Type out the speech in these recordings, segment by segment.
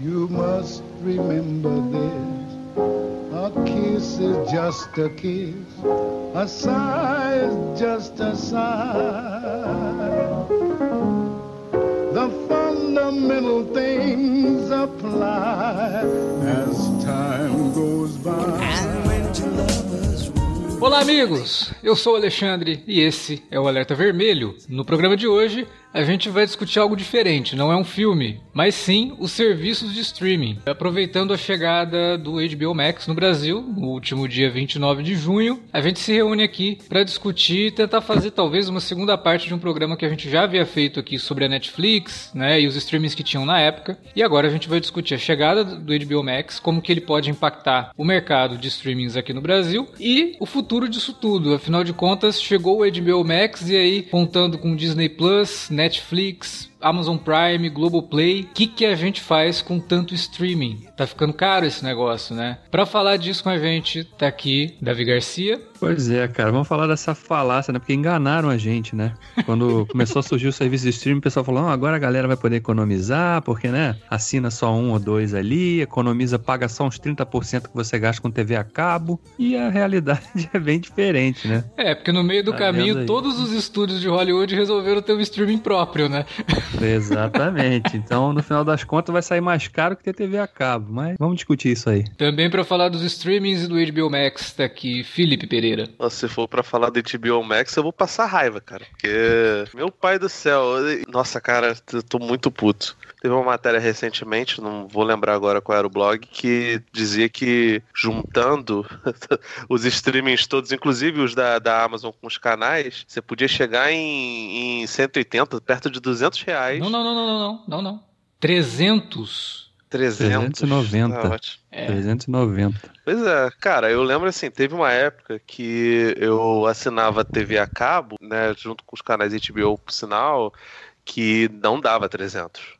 You must remember this. A kiss is just a kiss. A sigh is just a sigh. The fundamental things apply as time goes by. Olá, amigos! Eu sou o Alexandre e esse é o Alerta Vermelho. No programa de hoje, a gente vai discutir algo diferente, não é um filme, mas sim os serviços de streaming. Aproveitando a chegada do HBO Max no Brasil, no último dia 29 de junho, a gente se reúne aqui para discutir e tentar fazer talvez uma segunda parte de um programa que a gente já havia feito aqui sobre a Netflix, né, e os streamings que tinham na época. E agora a gente vai discutir a chegada do HBO Max, como que ele pode impactar o mercado de streamings aqui no Brasil e o futuro disso tudo. Afinal de contas, chegou o HBO Max e aí contando com Disney Plus, Netflix, Amazon Prime, Globoplay. O que, que a gente faz com tanto streaming? Tá ficando caro esse negócio, né? Para falar disso com a gente, tá aqui Davi Garcia. Pois é, cara, vamos falar dessa falácia, né? Porque enganaram a gente, né? Quando começou a surgir o serviço de streaming, o pessoal falou: oh, agora a galera vai poder economizar, porque, né? Assina só um ou dois ali, economiza, paga só uns 30% que você gasta com TV a cabo. E a realidade é bem diferente, né? É, porque no meio do tá caminho, todos os estúdios de Hollywood resolveram ter um streaming próprio, né? Exatamente. Então, no final das contas, vai sair mais caro que ter TV a cabo. Mas vamos discutir isso aí. Também para falar dos streamings e do HBO Max, tá aqui Felipe Pereira. Se for para falar do HBO Max, eu vou passar raiva, cara. Porque, meu pai do céu, nossa, cara, eu tô muito puto. Teve uma matéria recentemente, não vou lembrar agora qual era o blog, que dizia que juntando os streamings todos, inclusive os da, da Amazon com os canais, você podia chegar em, em 180, perto de 200 reais. Não, não, não, não, não, não, não, não. 300. 300. 390. Ah, é. 390. Pois é, cara, eu lembro assim, teve uma época que eu assinava TV a cabo, né, junto com os canais HBO, por sinal, que não dava 300.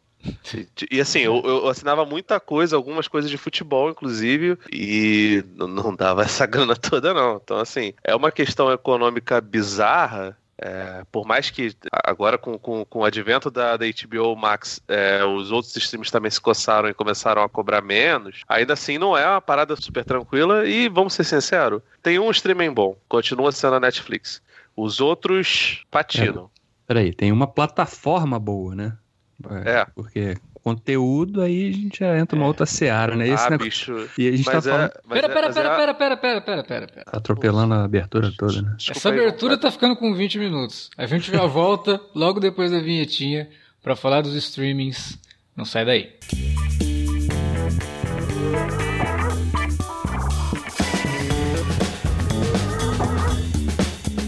E assim, eu, eu, assinava muita coisa, algumas coisas de futebol, inclusive, e não dava essa grana toda, não. Então, assim, é uma questão econômica bizarra. É, por mais que agora com, com, com o advento da, da HBO Max é, os outros streams também se coçaram e começaram a cobrar menos, ainda assim não é uma parada super tranquila e vamos ser sinceros, tem um streaming bom, continua sendo a Netflix. Os outros patinam. É, peraí, tem uma plataforma boa, né? É. é. Porque conteúdo, aí a gente já entra numa é. outra seara, né? Esse ah, negócio... bicho. E a gente mas tá é, falando. Pera, pera, pera, pera, pera, pera, pera, pera, pera. Atropelando a abertura toda, né? Desculpa Essa abertura aí, tá ficando com 20 minutos. A gente já volta logo depois da vinhetinha para falar dos streamings. Não sai daí.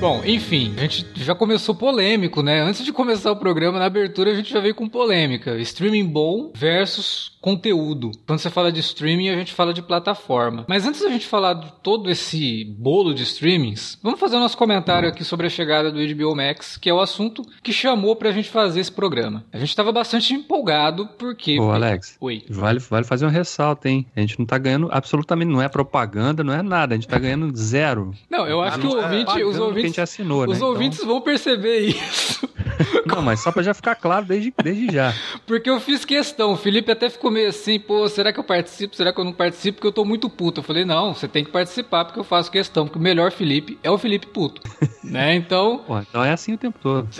Bom, enfim, a gente já começou polêmico, né? Antes de começar o programa, na abertura, a gente já veio com polêmica. Streaming bom versus conteúdo. Quando você fala de streaming, a gente fala de plataforma. Mas antes da gente falar de todo esse bolo de streamings, vamos fazer o nosso comentário aqui sobre a chegada do HBO Max, que é o assunto que chamou pra gente fazer esse programa. A gente tava bastante empolgado porque... Ô, Alex. Oi. Vale, vale fazer um ressalto, hein? A gente não tá ganhando absolutamente, não é propaganda, não é nada. A gente tá ganhando zero. Não, eu acho ah, que o ouvinte, é os ouvintes... Que a gente assinou, os né? ouvintes então... vão perceber isso. Não, mas só pra já ficar claro desde, desde já. Porque eu fiz questão. O Felipe até ficou meio assim, pô, será que eu participo? Será que eu não participo? Porque eu tô muito puto. Eu falei, não, você tem que participar porque eu faço questão. Porque o melhor Felipe é o Felipe puto. né? Então. Pô, então é assim o tempo todo.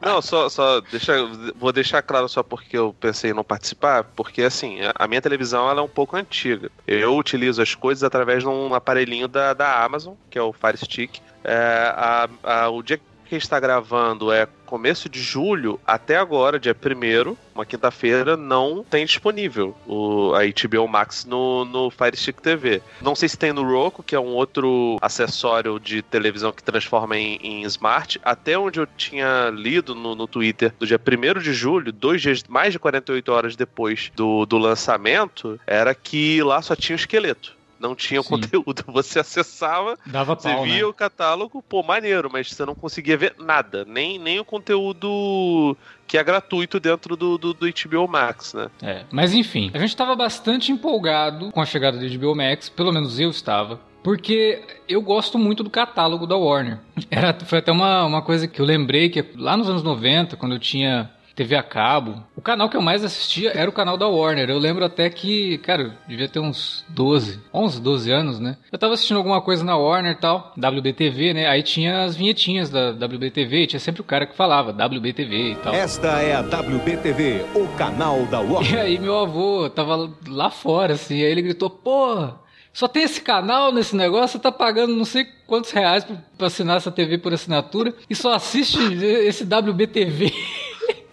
Não, só, só deixa, vou deixar claro só porque eu pensei em não participar, porque assim, a minha televisão ela é um pouco antiga. Eu utilizo as coisas através de um aparelhinho da, da Amazon, que é o Fire Stick. É, a, a, o dia que a gente está gravando é começo de julho, até agora, dia 1 uma quinta-feira, não tem disponível o, a HBO Max no, no Fire Stick TV. Não sei se tem no Roku, que é um outro acessório de televisão que transforma em, em smart. Até onde eu tinha lido no, no Twitter, do dia 1 de julho, dois dias, mais de 48 horas depois do, do lançamento, era que lá só tinha o esqueleto não tinha Sim. conteúdo. Você acessava, Dava você pau, via né? o catálogo, pô, maneiro, mas você não conseguia ver nada, nem, nem o conteúdo que é gratuito dentro do, do, do HBO Max, né? É, mas enfim, a gente estava bastante empolgado com a chegada do HBO Max, pelo menos eu estava. Porque eu gosto muito do catálogo da Warner. Era, foi até uma, uma coisa que eu lembrei que lá nos anos 90, quando eu tinha TV a cabo. O canal que eu mais assistia era o canal da Warner. Eu lembro até que, cara, devia ter uns 12, 11, 12 anos, né? Eu tava assistindo alguma coisa na Warner e tal, WBTV, né? Aí tinha as vinhetinhas da WBTV, tinha sempre o cara que falava WBTV e tal. Esta é a WBTV, o canal da Warner. E aí meu avô tava lá fora, assim, aí ele gritou, pô, só tem esse canal nesse negócio, você tá pagando não sei quantos reais pra assinar essa TV por assinatura e só assiste esse WBTV.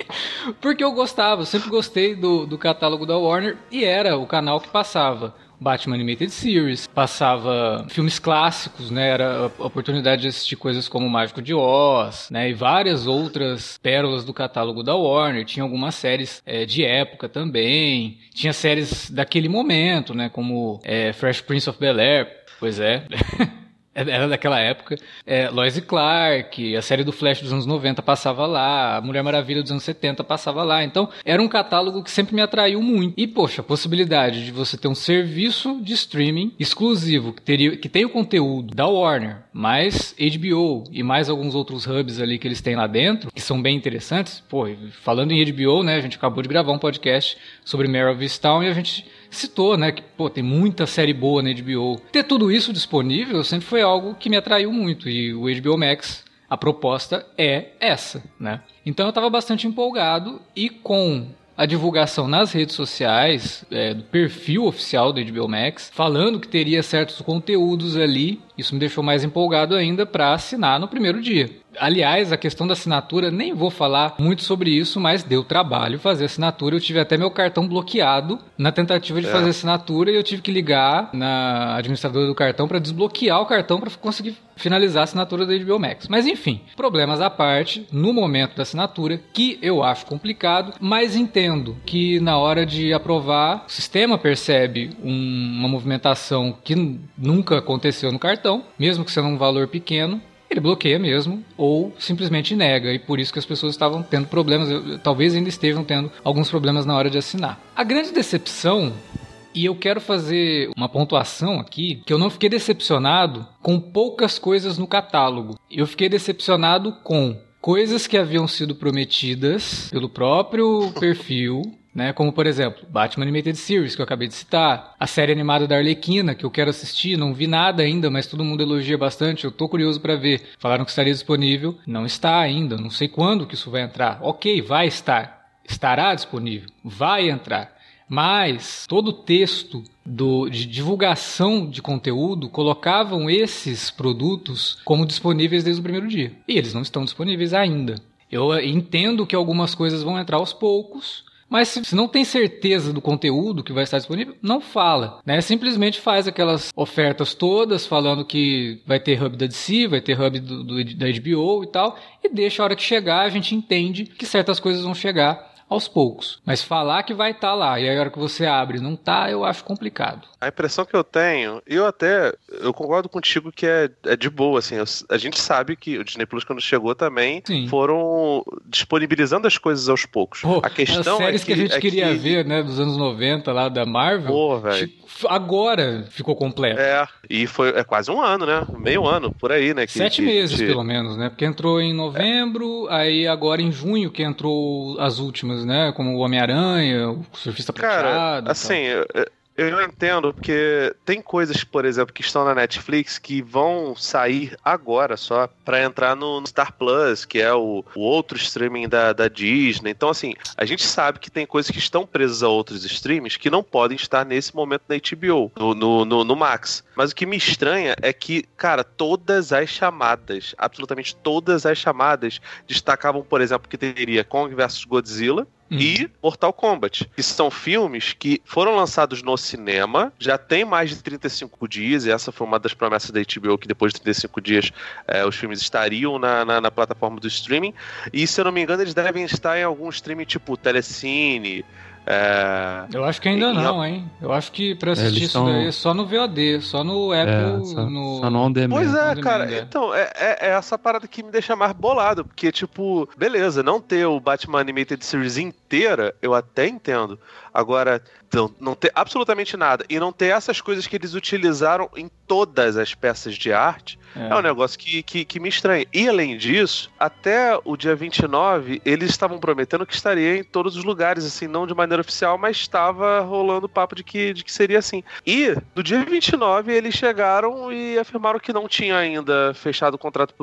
Porque eu gostava, eu sempre gostei do, do catálogo da Warner e era o canal que passava. Batman Animated Series, passava filmes clássicos, né? Era a oportunidade de assistir coisas como Mágico de Oz, né? E várias outras pérolas do catálogo da Warner. Tinha algumas séries é, de época também. Tinha séries daquele momento, né? Como é, Fresh Prince of Bel-Air. Pois é. Era daquela época. É, Lois e Clark, a série do Flash dos anos 90 passava lá, a Mulher Maravilha dos anos 70 passava lá. Então, era um catálogo que sempre me atraiu muito. E, poxa, a possibilidade de você ter um serviço de streaming exclusivo, que, teria, que tem o conteúdo da Warner, mais HBO e mais alguns outros hubs ali que eles têm lá dentro, que são bem interessantes. Pô, falando em HBO, né, a gente acabou de gravar um podcast sobre Mare of Easttown e a gente citou, né, que pô, tem muita série boa na HBO. Ter tudo isso disponível sempre foi algo que me atraiu muito e o HBO Max, a proposta é essa, né? Então eu estava bastante empolgado e com a divulgação nas redes sociais é, do perfil oficial do HBO Max, falando que teria certos conteúdos ali. Isso me deixou mais empolgado ainda para assinar no primeiro dia. Aliás, a questão da assinatura, nem vou falar muito sobre isso, mas deu trabalho fazer assinatura. Eu tive até meu cartão bloqueado na tentativa de é. fazer assinatura e eu tive que ligar na administradora do cartão para desbloquear o cartão para conseguir finalizar a assinatura da HBO Max. Mas enfim, problemas à parte, no momento da assinatura, que eu acho complicado, mas entendo que na hora de aprovar, o sistema percebe um, uma movimentação que nunca aconteceu no cartão, mesmo que sendo um valor pequeno, ele bloqueia mesmo ou simplesmente nega e por isso que as pessoas estavam tendo problemas, talvez ainda estejam tendo alguns problemas na hora de assinar. A grande decepção e eu quero fazer uma pontuação aqui que eu não fiquei decepcionado com poucas coisas no catálogo. Eu fiquei decepcionado com coisas que haviam sido prometidas pelo próprio perfil né? Como, por exemplo, Batman Animated Series, que eu acabei de citar, a série animada da Arlequina, que eu quero assistir, não vi nada ainda, mas todo mundo elogia bastante, eu tô curioso para ver. Falaram que estaria disponível, não está ainda, não sei quando que isso vai entrar. Ok, vai estar. Estará disponível, vai entrar. Mas todo o texto do, de divulgação de conteúdo colocavam esses produtos como disponíveis desde o primeiro dia. E eles não estão disponíveis ainda. Eu entendo que algumas coisas vão entrar aos poucos, mas se não tem certeza do conteúdo que vai estar disponível, não fala, né? Simplesmente faz aquelas ofertas todas falando que vai ter hub da DC, vai ter hub do, do, da HBO e tal, e deixa a hora que chegar, a gente entende que certas coisas vão chegar aos poucos. Mas falar que vai estar tá lá e aí a hora que você abre não tá, eu acho complicado. A impressão que eu tenho, eu até eu concordo contigo que é, é de boa, assim, eu, a gente sabe que o Disney Plus quando chegou também Sim. foram disponibilizando as coisas aos poucos. Pô, a questão as séries é que, que a gente é queria que... ver, né, dos anos 90 lá da Marvel, Pô, velho. agora ficou completo. É, e foi é quase um ano, né? Meio ano, por aí, né? Que, Sete meses, pelo menos, né? Porque entrou em novembro, é. aí agora em junho que entrou as últimas, né? Como o Homem-Aranha, o Surfista Cara, Prateado. assim, Eu entendo, porque tem coisas, por exemplo, que estão na Netflix que vão sair agora só para entrar no, no, Star Plus, que é o, o outro streaming da, da, Disney. Então, assim, a gente sabe que tem coisas que estão presas a outros streams que não podem estar nesse momento na HBO, no, no, no, Max. Mas o que me estranha é que, cara, todas as chamadas, absolutamente todas as chamadas, destacavam, por exemplo, que teria Kong vs Godzilla, Uhum. e Mortal Kombat, que são filmes que foram lançados no cinema, já tem mais de 35 dias, e essa foi uma das promessas da HBO, que depois de 35 dias é, os filmes estariam na, na, na, plataforma do streaming, e se eu não me engano eles devem estar em algum streaming tipo Telecine, é... Eu acho que ainda e, não, hein? Eu acho que pra assistir isso daí é só no VOD, só no Apple. É, só, no... só no On Demand. Pois é, cara. É. Então, é, é, essa parada que me deixa mais bolado. Porque, tipo, beleza, não ter o Batman Animated Series inteira, eu até entendo. Agora, não, não ter absolutamente nada e não ter essas coisas que eles utilizaram em todas as peças de arte é, é um negócio que, que, que, me estranha. E além disso, até o dia 29, eles estavam prometendo que estaria em todos os lugares, assim, não de maneira oficial, mas estava rolando papo de que, de que seria assim. E no dia 29, eles chegaram e afirmaram que não tinha ainda fechado o contrato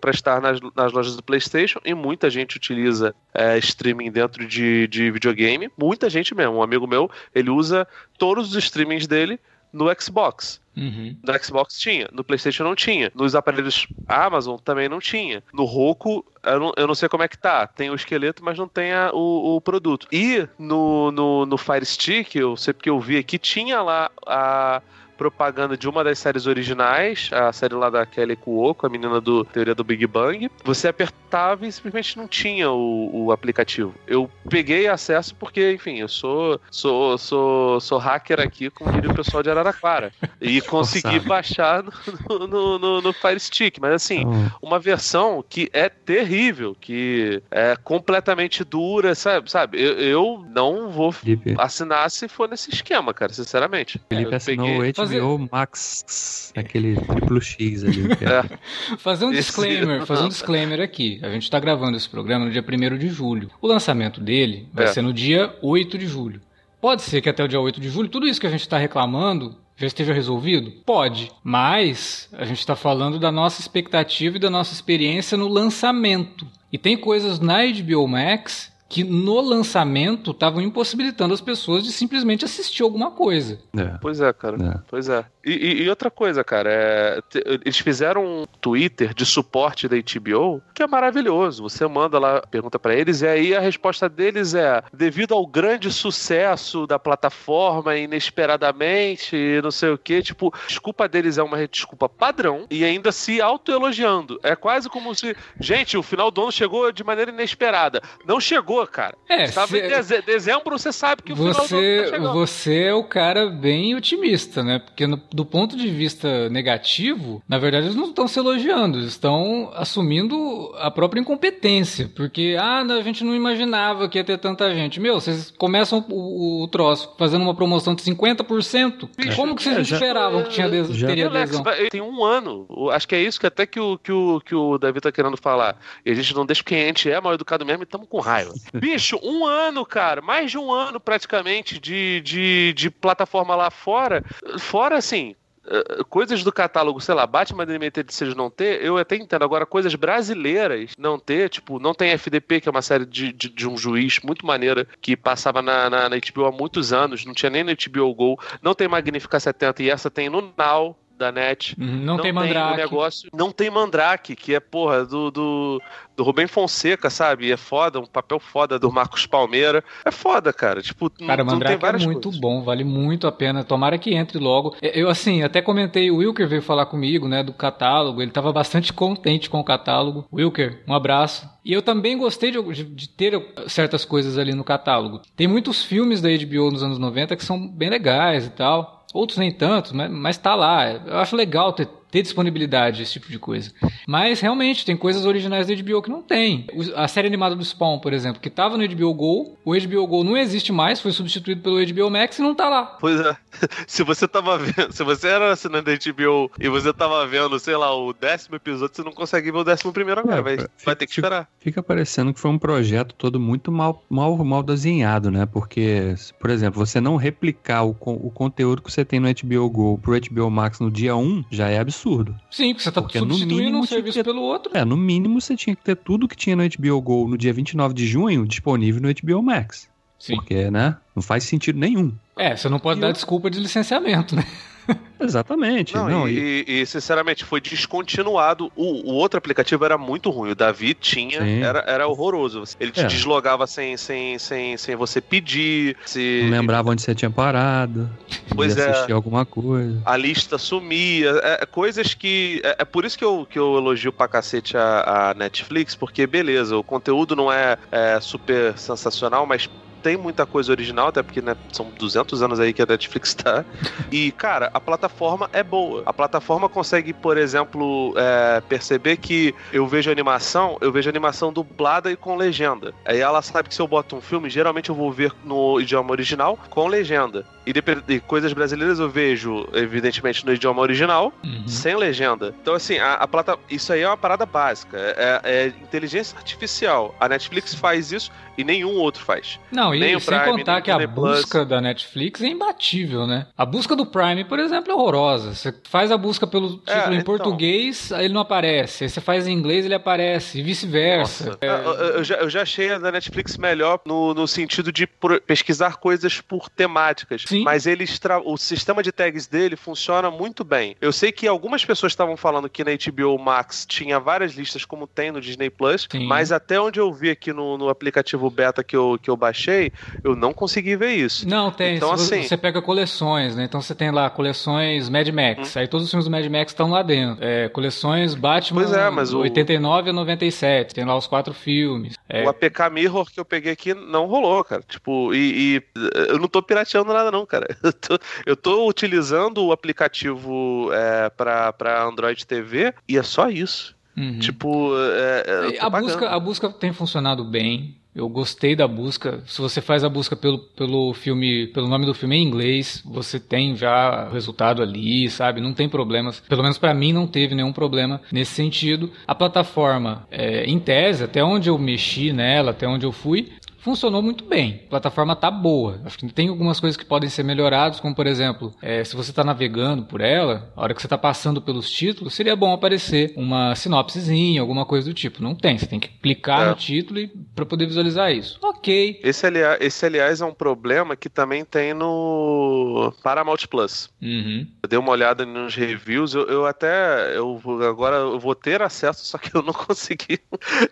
para estar nas, nas lojas do PlayStation, e muita gente utiliza é, streaming dentro de, de videogame. Muita gente mesmo. Um amigo meu, ele usa todos os streamings dele no Xbox. Uhum. No Xbox tinha, no PlayStation não tinha, nos aparelhos Amazon também não tinha. No Roku, eu não, eu não sei como é que tá. Tem o esqueleto, mas não tem a, o, o, produto. E no, no, no Fire Stick, eu sei porque eu vi aqui, tinha lá a propaganda de uma das séries originais, a série lá da Kelly Cuoco, a menina do Teoria do Big Bang. Você apertava e simplesmente não tinha o, o aplicativo. Eu peguei acesso porque, enfim, eu sou sou sou, sou hacker aqui, como diria o pessoal de Araraquara. E consegui baixar no, no, no, no, Fire Stick. Mas assim, oh. uma versão que é terrível, que é completamente dura, sabe? sabe? Eu, eu não vou Felipe. assinar se for nesse esquema, cara, sinceramente. Felipe eu assinou peguei... fazer... HBO Max, aquele triplo X ali. É. fazer um disclaimer, fazer um disclaimer aqui. A gente está gravando esse programa no dia 1 de julho. O lançamento dele vai é. ser no dia 8 de julho. Pode ser que até o dia 8 de julho, tudo isso que a gente está reclamando já esteja resolvido? Pode, mas a gente está falando da nossa expectativa e da nossa experiência no lançamento. E tem coisas na HBO Max que no lançamento estavam impossibilitando as pessoas de simplesmente assistir alguma coisa. É. Pois é, cara. É. Pois é. E, e, outra coisa, cara, é, eles fizeram um Twitter de suporte da HBO que é maravilhoso. Você manda lá, pergunta para eles, e aí a resposta deles é: devido ao grande sucesso da plataforma, inesperadamente, não sei o que, tipo, desculpa deles é uma desculpa padrão e ainda se autoelogiando. É quase como se, gente, o final do ano chegou de maneira inesperada. Não chegou cara. É, Estava cê... em dezembro, você sabe que o você, final do tá Você é o cara bem otimista, né? Porque no, do ponto de vista negativo, na verdade, eles não estão se elogiando, eles estão assumindo a própria incompetência. Porque, ah, a gente não imaginava que ia ter tanta gente. Meu, vocês começam o, o troço fazendo uma promoção de 50%. Bicho, Como que vocês é, já, esperavam que tinha des, já, teria adesão? Tem um ano. Acho que é isso que até que o, que o, que o Davi tá querendo falar. E a gente não deixa porque a gente é mal educado mesmo e estamos com raiva. Bicho, um ano, cara, mais de um ano praticamente de, de, de plataforma lá fora. Fora, assim, eh, coisas do catálogo, sei lá, Batman Animated Series não ter, eu até entendo. Agora, coisas brasileiras não ter, tipo, não tem FDP, que é uma série de, de, de um juiz muito maneira, que passava na, na, na, HBO há muitos anos, não tinha nem no HBO Go, não tem Magnífica 70 e essa tem no Now, da net. Uhum, não, não, tem Mandrake. Tem negócio, não tem Mandrake, que é, porra, do, do, do Rubem Fonseca, sabe? É foda, um papel foda do Marcos Palmeira. É foda, cara. Tipo, cara, não, Mandrake tem é muito coisas. bom, vale muito a pena. Tomara que entre logo. Eu, assim, até comentei, o Wilker veio falar comigo, né, do catálogo. Ele tava bastante contente com o catálogo. Wilker, um abraço. E eu também gostei de, de, ter certas coisas ali no catálogo. Tem muitos filmes da HBO nos anos 90 que são bem legais e tal. Outros nem tanto, mas, mas tá lá. Eu acho legal ter, ter disponibilidade esse tipo de coisa. Mas realmente tem coisas originais da HBO que não tem. A série animada do Spawn, por exemplo, que tava no HBO Go, o HBO Go não existe mais, foi substituído pelo HBO Max e não tá lá. Pois é. Se você tava vendo, se você era assinante da HBO e você tava vendo, sei lá, o décimo episódio, você não consegue ver o décimo primeiro agora. É, vai, fica- vai ter que esperar. Fica parecendo que foi um projeto todo muito mal, mal, mal desenhado, né? Porque, por exemplo, você não replicar o, o conteúdo que você tem no HBO Go pro HBO Max no dia 1 já é absurdo. Sim, porque você tá Porque substituindo mínimo um serviço ter- pelo outro. É, no mínimo você tinha que ter tudo que tinha no HBO Go no dia 29 de junho disponível no HBO Max. Sim. Porque, né? Não faz sentido nenhum. É, você não pode E dar eu- desculpa de licenciamento, né? Exatamente. Não, Não, e, e- e- sinceramente foi descontinuado. O, o outro aplicativo era muito ruim. O Davi tinha, Sim. era, era horroroso. Ele te É. deslogava sem, sem, sem, sem você pedir. Se não lembrava onde você tinha parado. Pois é. assistir alguma coisa. a lista sumia. É, é coisas que. É, é por isso que eu, que eu elogio pra cacete a, a Netflix, porque beleza, o conteúdo não é, é super sensacional, mas. Tem muita coisa original, até porque né, são 200 anos aí que a Netflix tá. E, cara, a plataforma é boa. A plataforma consegue, por exemplo, é, perceber que eu vejo animação, eu vejo animação dublada e com legenda. Aí ela sabe que se eu boto um filme, geralmente eu vou ver no idioma original com legenda. E, depend- e coisas brasileiras eu vejo, evidentemente, no idioma original, Uhum. sem legenda. Então, assim, a, a plata... isso aí é uma parada básica. É, é inteligência artificial. A Netflix faz isso e nenhum outro faz. Não, e o sem Prime, contar que a Disney Plus. busca da Netflix é imbatível, né? A busca do Prime, por exemplo, é horrorosa. Você faz a busca pelo É, título em então. português, aí ele não aparece. Aí você faz em inglês, ele aparece. E vice-versa. Nossa. Eu, eu já, eu já achei a da Netflix melhor no, no sentido de pesquisar coisas por temáticas. Sim. Mas eles o sistema de tags dele funciona muito bem. Eu sei que algumas pessoas estavam falando que na HBO Max tinha várias listas, como tem no Disney Plus, Sim. mas até onde eu vi aqui no, no aplicativo beta que eu, que eu baixei, eu não consegui ver isso. Não, tem. Então, assim- você pega coleções, né? Então você tem lá coleções Mad Max. Aí todos os filmes do Mad Max estão lá dentro. É, coleções Batman Pois é, mas o- 89 a 97. Tem lá os quatro filmes. É, O APK Mirror que eu peguei aqui não rolou, cara. Tipo, e, e, eu não tô pirateando nada, não, cara. Eu tô, eu tô utilizando o aplicativo é, pra, pra Android TV e é só isso. uhum. Tipo, é, é, a, pagando. busca, a busca tem funcionado bem. Eu gostei da busca. Se você faz a busca pelo, pelo filme, pelo nome do filme em inglês, você tem já o resultado ali, sabe? Não tem problemas. Pelo menos pra mim não teve nenhum problema nesse sentido. A plataforma, é, em tese, até onde eu mexi nela, até onde eu fui, funcionou muito bem. A plataforma tá boa. Acho que tem algumas coisas que podem ser melhoradas, como por exemplo, é, se você está navegando por ela, a hora que você está passando pelos títulos, seria bom aparecer uma sinopsezinha, alguma coisa do tipo. Não tem, você tem que clicar É. no título para poder visualizar isso. Ok. Esse, aliás, esse, aliás, é um problema que também tem no Paramount Plus. Uhum. Eu dei uma olhada nos reviews, eu, eu até. Eu, agora eu vou ter acesso, só que eu não consegui.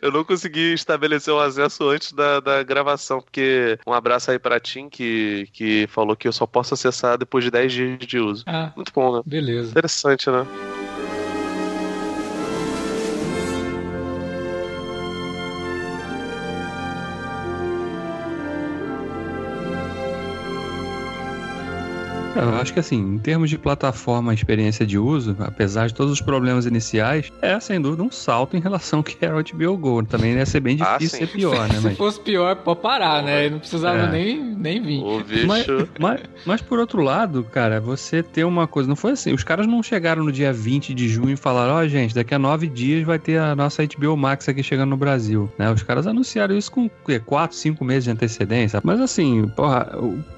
Eu não consegui estabelecer o acesso antes da, da gravação, porque um abraço aí pra Tim, que, que falou que eu só posso acessar depois de 10 dias de uso. Ah, Muito bom, né? beleza. Interessante, né? Eu acho que assim, em termos de plataforma e experiência de uso, apesar de todos os problemas iniciais, é sem dúvida um salto em relação ao que era o HBO Go. Também ia ser bem Ah, difícil sim. ser pior, né? Se Mas, fosse pior, pode parar, né? Não precisava É. nem, nem vir. Mas, mas, mas por outro lado, cara, você ter uma coisa, não foi assim, os caras não chegaram no dia 20 de junho e falaram, ó gente, daqui a nove dias vai ter a nossa HBO Max aqui chegando no Brasil, né? Os caras anunciaram isso com quê? quatro, cinco meses de antecedência, mas assim, porra,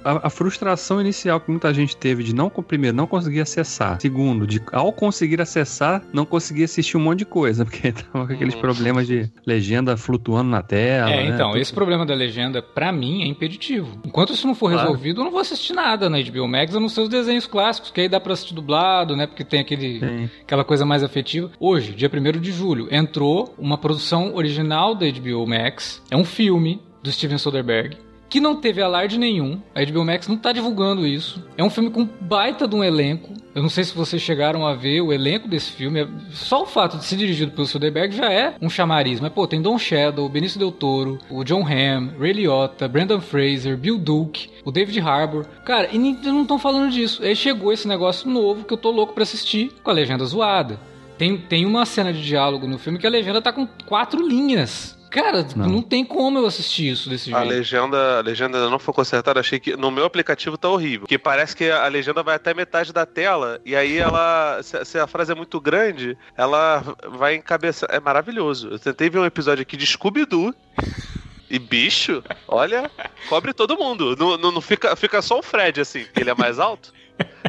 a, a frustração inicial que muita gente teve de não, primeiro, não conseguir acessar, segundo, de ao conseguir acessar, não conseguir assistir um monte de coisa, porque tava com aqueles Uhum. problemas de legenda flutuando na tela, É, né? então, Tudo- esse problema da legenda, pra mim, é impeditivo. Enquanto isso não for Claro. resolvido, eu não vou assistir nada na HBO Max, a não ser os desenhos clássicos, que aí dá pra assistir dublado, né? Porque tem aquele, Sim. aquela coisa mais afetiva. Hoje, dia 1 de julho, entrou uma produção original da HBO Max. É um filme do Steven Soderbergh. Que não teve alarde nenhum. A HBO Max não tá divulgando isso. É um filme com baita de um elenco. Eu não sei se vocês chegaram a ver o elenco desse filme. Só o fato de ser dirigido pelo Soderbergh já é um chamariz. Mas, pô, tem Don Shadow, Benício Del Toro, o John Hamm, Ray Liotta, Brandon Fraser, Bill Duke, o David Harbour. Cara, e não estão falando disso. Aí chegou esse negócio novo que eu tô louco pra assistir com a legenda zoada. Tem, tem uma cena de diálogo no filme que a legenda tá com quatro linhas. Cara, não. não. tem como eu assistir isso desse jeito. A legenda, a legenda ainda não foi consertada. Achei que no meu aplicativo tá horrível. Que parece que a legenda vai até metade da tela. E aí ela. Se, se a frase é muito grande, ela vai encabeçar. É maravilhoso. Eu tentei ver um episódio aqui de Scooby-Doo. E bicho, olha, cobre todo mundo. Não, não, não, fica, fica só o Fred, assim, ele é mais alto.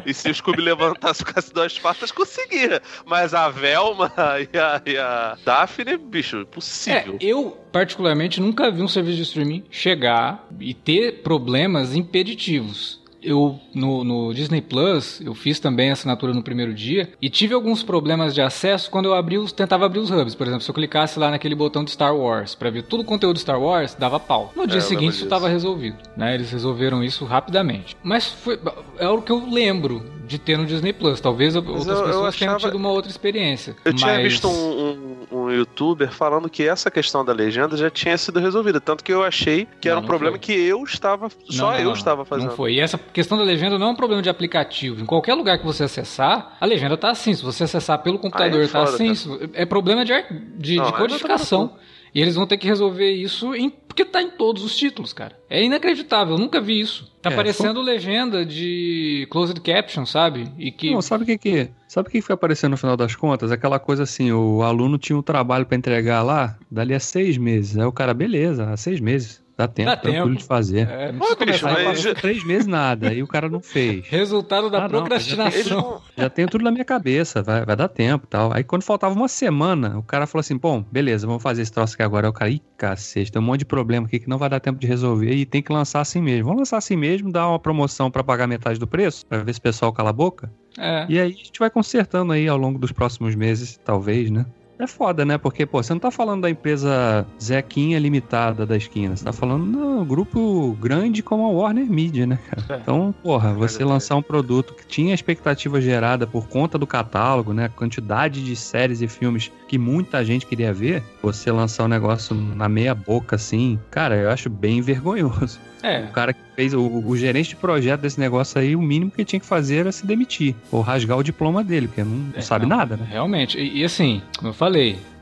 E se o Scooby levantasse com as duas patas, conseguia. Mas a Velma e a, e a Daphne, bicho, impossível. É, eu, particularmente, nunca vi um serviço de streaming chegar e ter problemas impeditivos eu no, no, Disney Plus, eu fiz também a assinatura no primeiro dia e tive alguns problemas de acesso quando eu abri os, tentava abrir os hubs. Por exemplo, se eu clicasse lá naquele botão de Star Wars para ver todo o conteúdo Star Wars, dava pau. No dia é, seguinte isso estava resolvido, né? Eles resolveram isso rapidamente. Mas foi é o que eu lembro de ter no Disney Plus. Talvez Mas outras eu, pessoas eu achava... tenham tido uma outra experiência. Eu Mas... tinha visto um, um, um, youtuber falando que essa questão da legenda já tinha sido resolvida. Tanto que eu achei que não, era um problema foi. que eu estava. Só não, eu estava fazendo. Não foi. E essa questão da legenda não é um problema de aplicativo. Em qualquer lugar que você acessar, a legenda tá assim. Se você acessar pelo computador, ah, é tá assim. Cara. É problema de, de, não, de codificação. E eles vão ter que resolver isso em, porque tá em todos os títulos, cara. É inacreditável, eu nunca vi isso. Tá é, aparecendo legenda de closed caption, sabe? E que Não, sabe o que que Sabe o que foi aparecendo no final das contas? Aquela coisa assim, o aluno tinha um trabalho para entregar lá, dali a seis meses. Aí o cara, beleza, há seis meses. Dá tempo, Dá tranquilo tempo. de fazer. É, não precisa começar, mas... três meses nada, e o cara não fez. Resultado da ah, procrastinação. Não, já, já tenho tudo na minha cabeça, vai, vai dar tempo e tal. Aí quando faltava uma semana, o cara falou assim, bom, beleza, vamos fazer esse troço aqui agora. Aí o cara, ih, cacete, tem um monte de problema aqui que não vai dar tempo de resolver e tem que lançar assim mesmo. Vamos lançar assim mesmo, dar uma promoção para pagar metade do preço, para ver se o pessoal cala a boca. É. E aí a gente vai consertando aí ao longo dos próximos meses, talvez, né? É foda, né? Porque, pô, você não tá falando da empresa Zequinha Limitada da esquina, você tá falando do grupo grande como a Warner Media, né, cara? É. Então, porra, você lançar um produto que tinha expectativa gerada por conta do catálogo, né? A quantidade de séries e filmes que muita gente queria ver, você lançar um negócio na meia boca, assim, cara, eu acho bem vergonhoso. É. O cara que fez, o, o, gerente de projeto desse negócio aí, o mínimo que ele tinha que fazer era se demitir, ou rasgar o diploma dele, porque não, não é, sabe não, nada, né? Realmente. E, e, assim, como eu falei,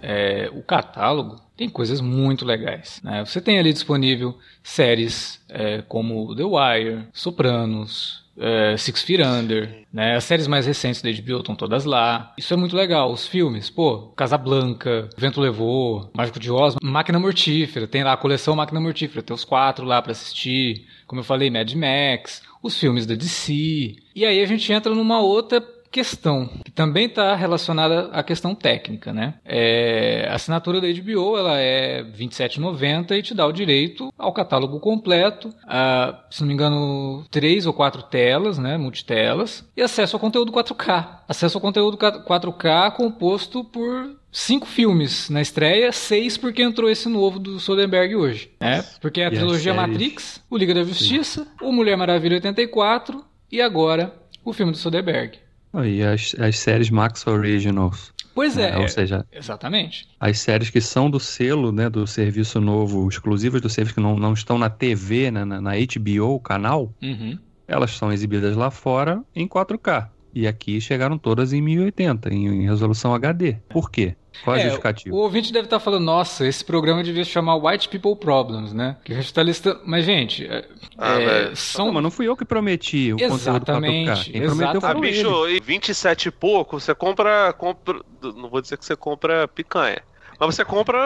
é, o catálogo tem coisas muito legais. Né? Você tem ali disponível séries é, como The Wire, Sopranos, é, Six Feet Under, né? As séries mais recentes da HBO estão todas lá. Isso é muito legal. Os filmes, pô, Casablanca, Vento Levou, Mágico de Oz, Máquina Mortífera, tem lá a coleção Máquina Mortífera, tem os quatro lá para assistir. Como eu falei, Mad Max, os filmes da DC. E aí a gente entra numa outra questão, que também está relacionada à questão técnica, né? É, a assinatura da HBO ela é R$ 27,90 e te dá o direito ao catálogo completo, a, se não me engano, três ou quatro telas, né? Multitelas, e acesso ao conteúdo 4K. Acesso ao conteúdo 4K composto por cinco filmes na estreia, seis porque entrou esse novo do Soderbergh hoje. Né? Porque é a trilogia Matrix, o Liga da Justiça, Sim. o Mulher Maravilha 84 e agora o filme do Soderbergh. E as, as séries Max Originals. Pois é, é, ou seja, exatamente. As séries que são do selo, né, do serviço novo, exclusivas do serviço que não, não estão na TV, né, na, na HBO, canal, uhum. elas são exibidas lá fora em 4K. E aqui chegaram todas em 1080, em, em resolução HD. Por quê? Qual é, a justificativa? O ouvinte deve estar falando, nossa, esse programa devia se chamar White People Problems, né? Que a gente está listando. Mas, gente, é, ah, é, são. Não, mas não fui eu que prometi o exatamente, conteúdo 4K. Quem exatamente. ah, bicho, 27 e pouco, você compra, compra. Não vou dizer que você compra picanha. Mas você compra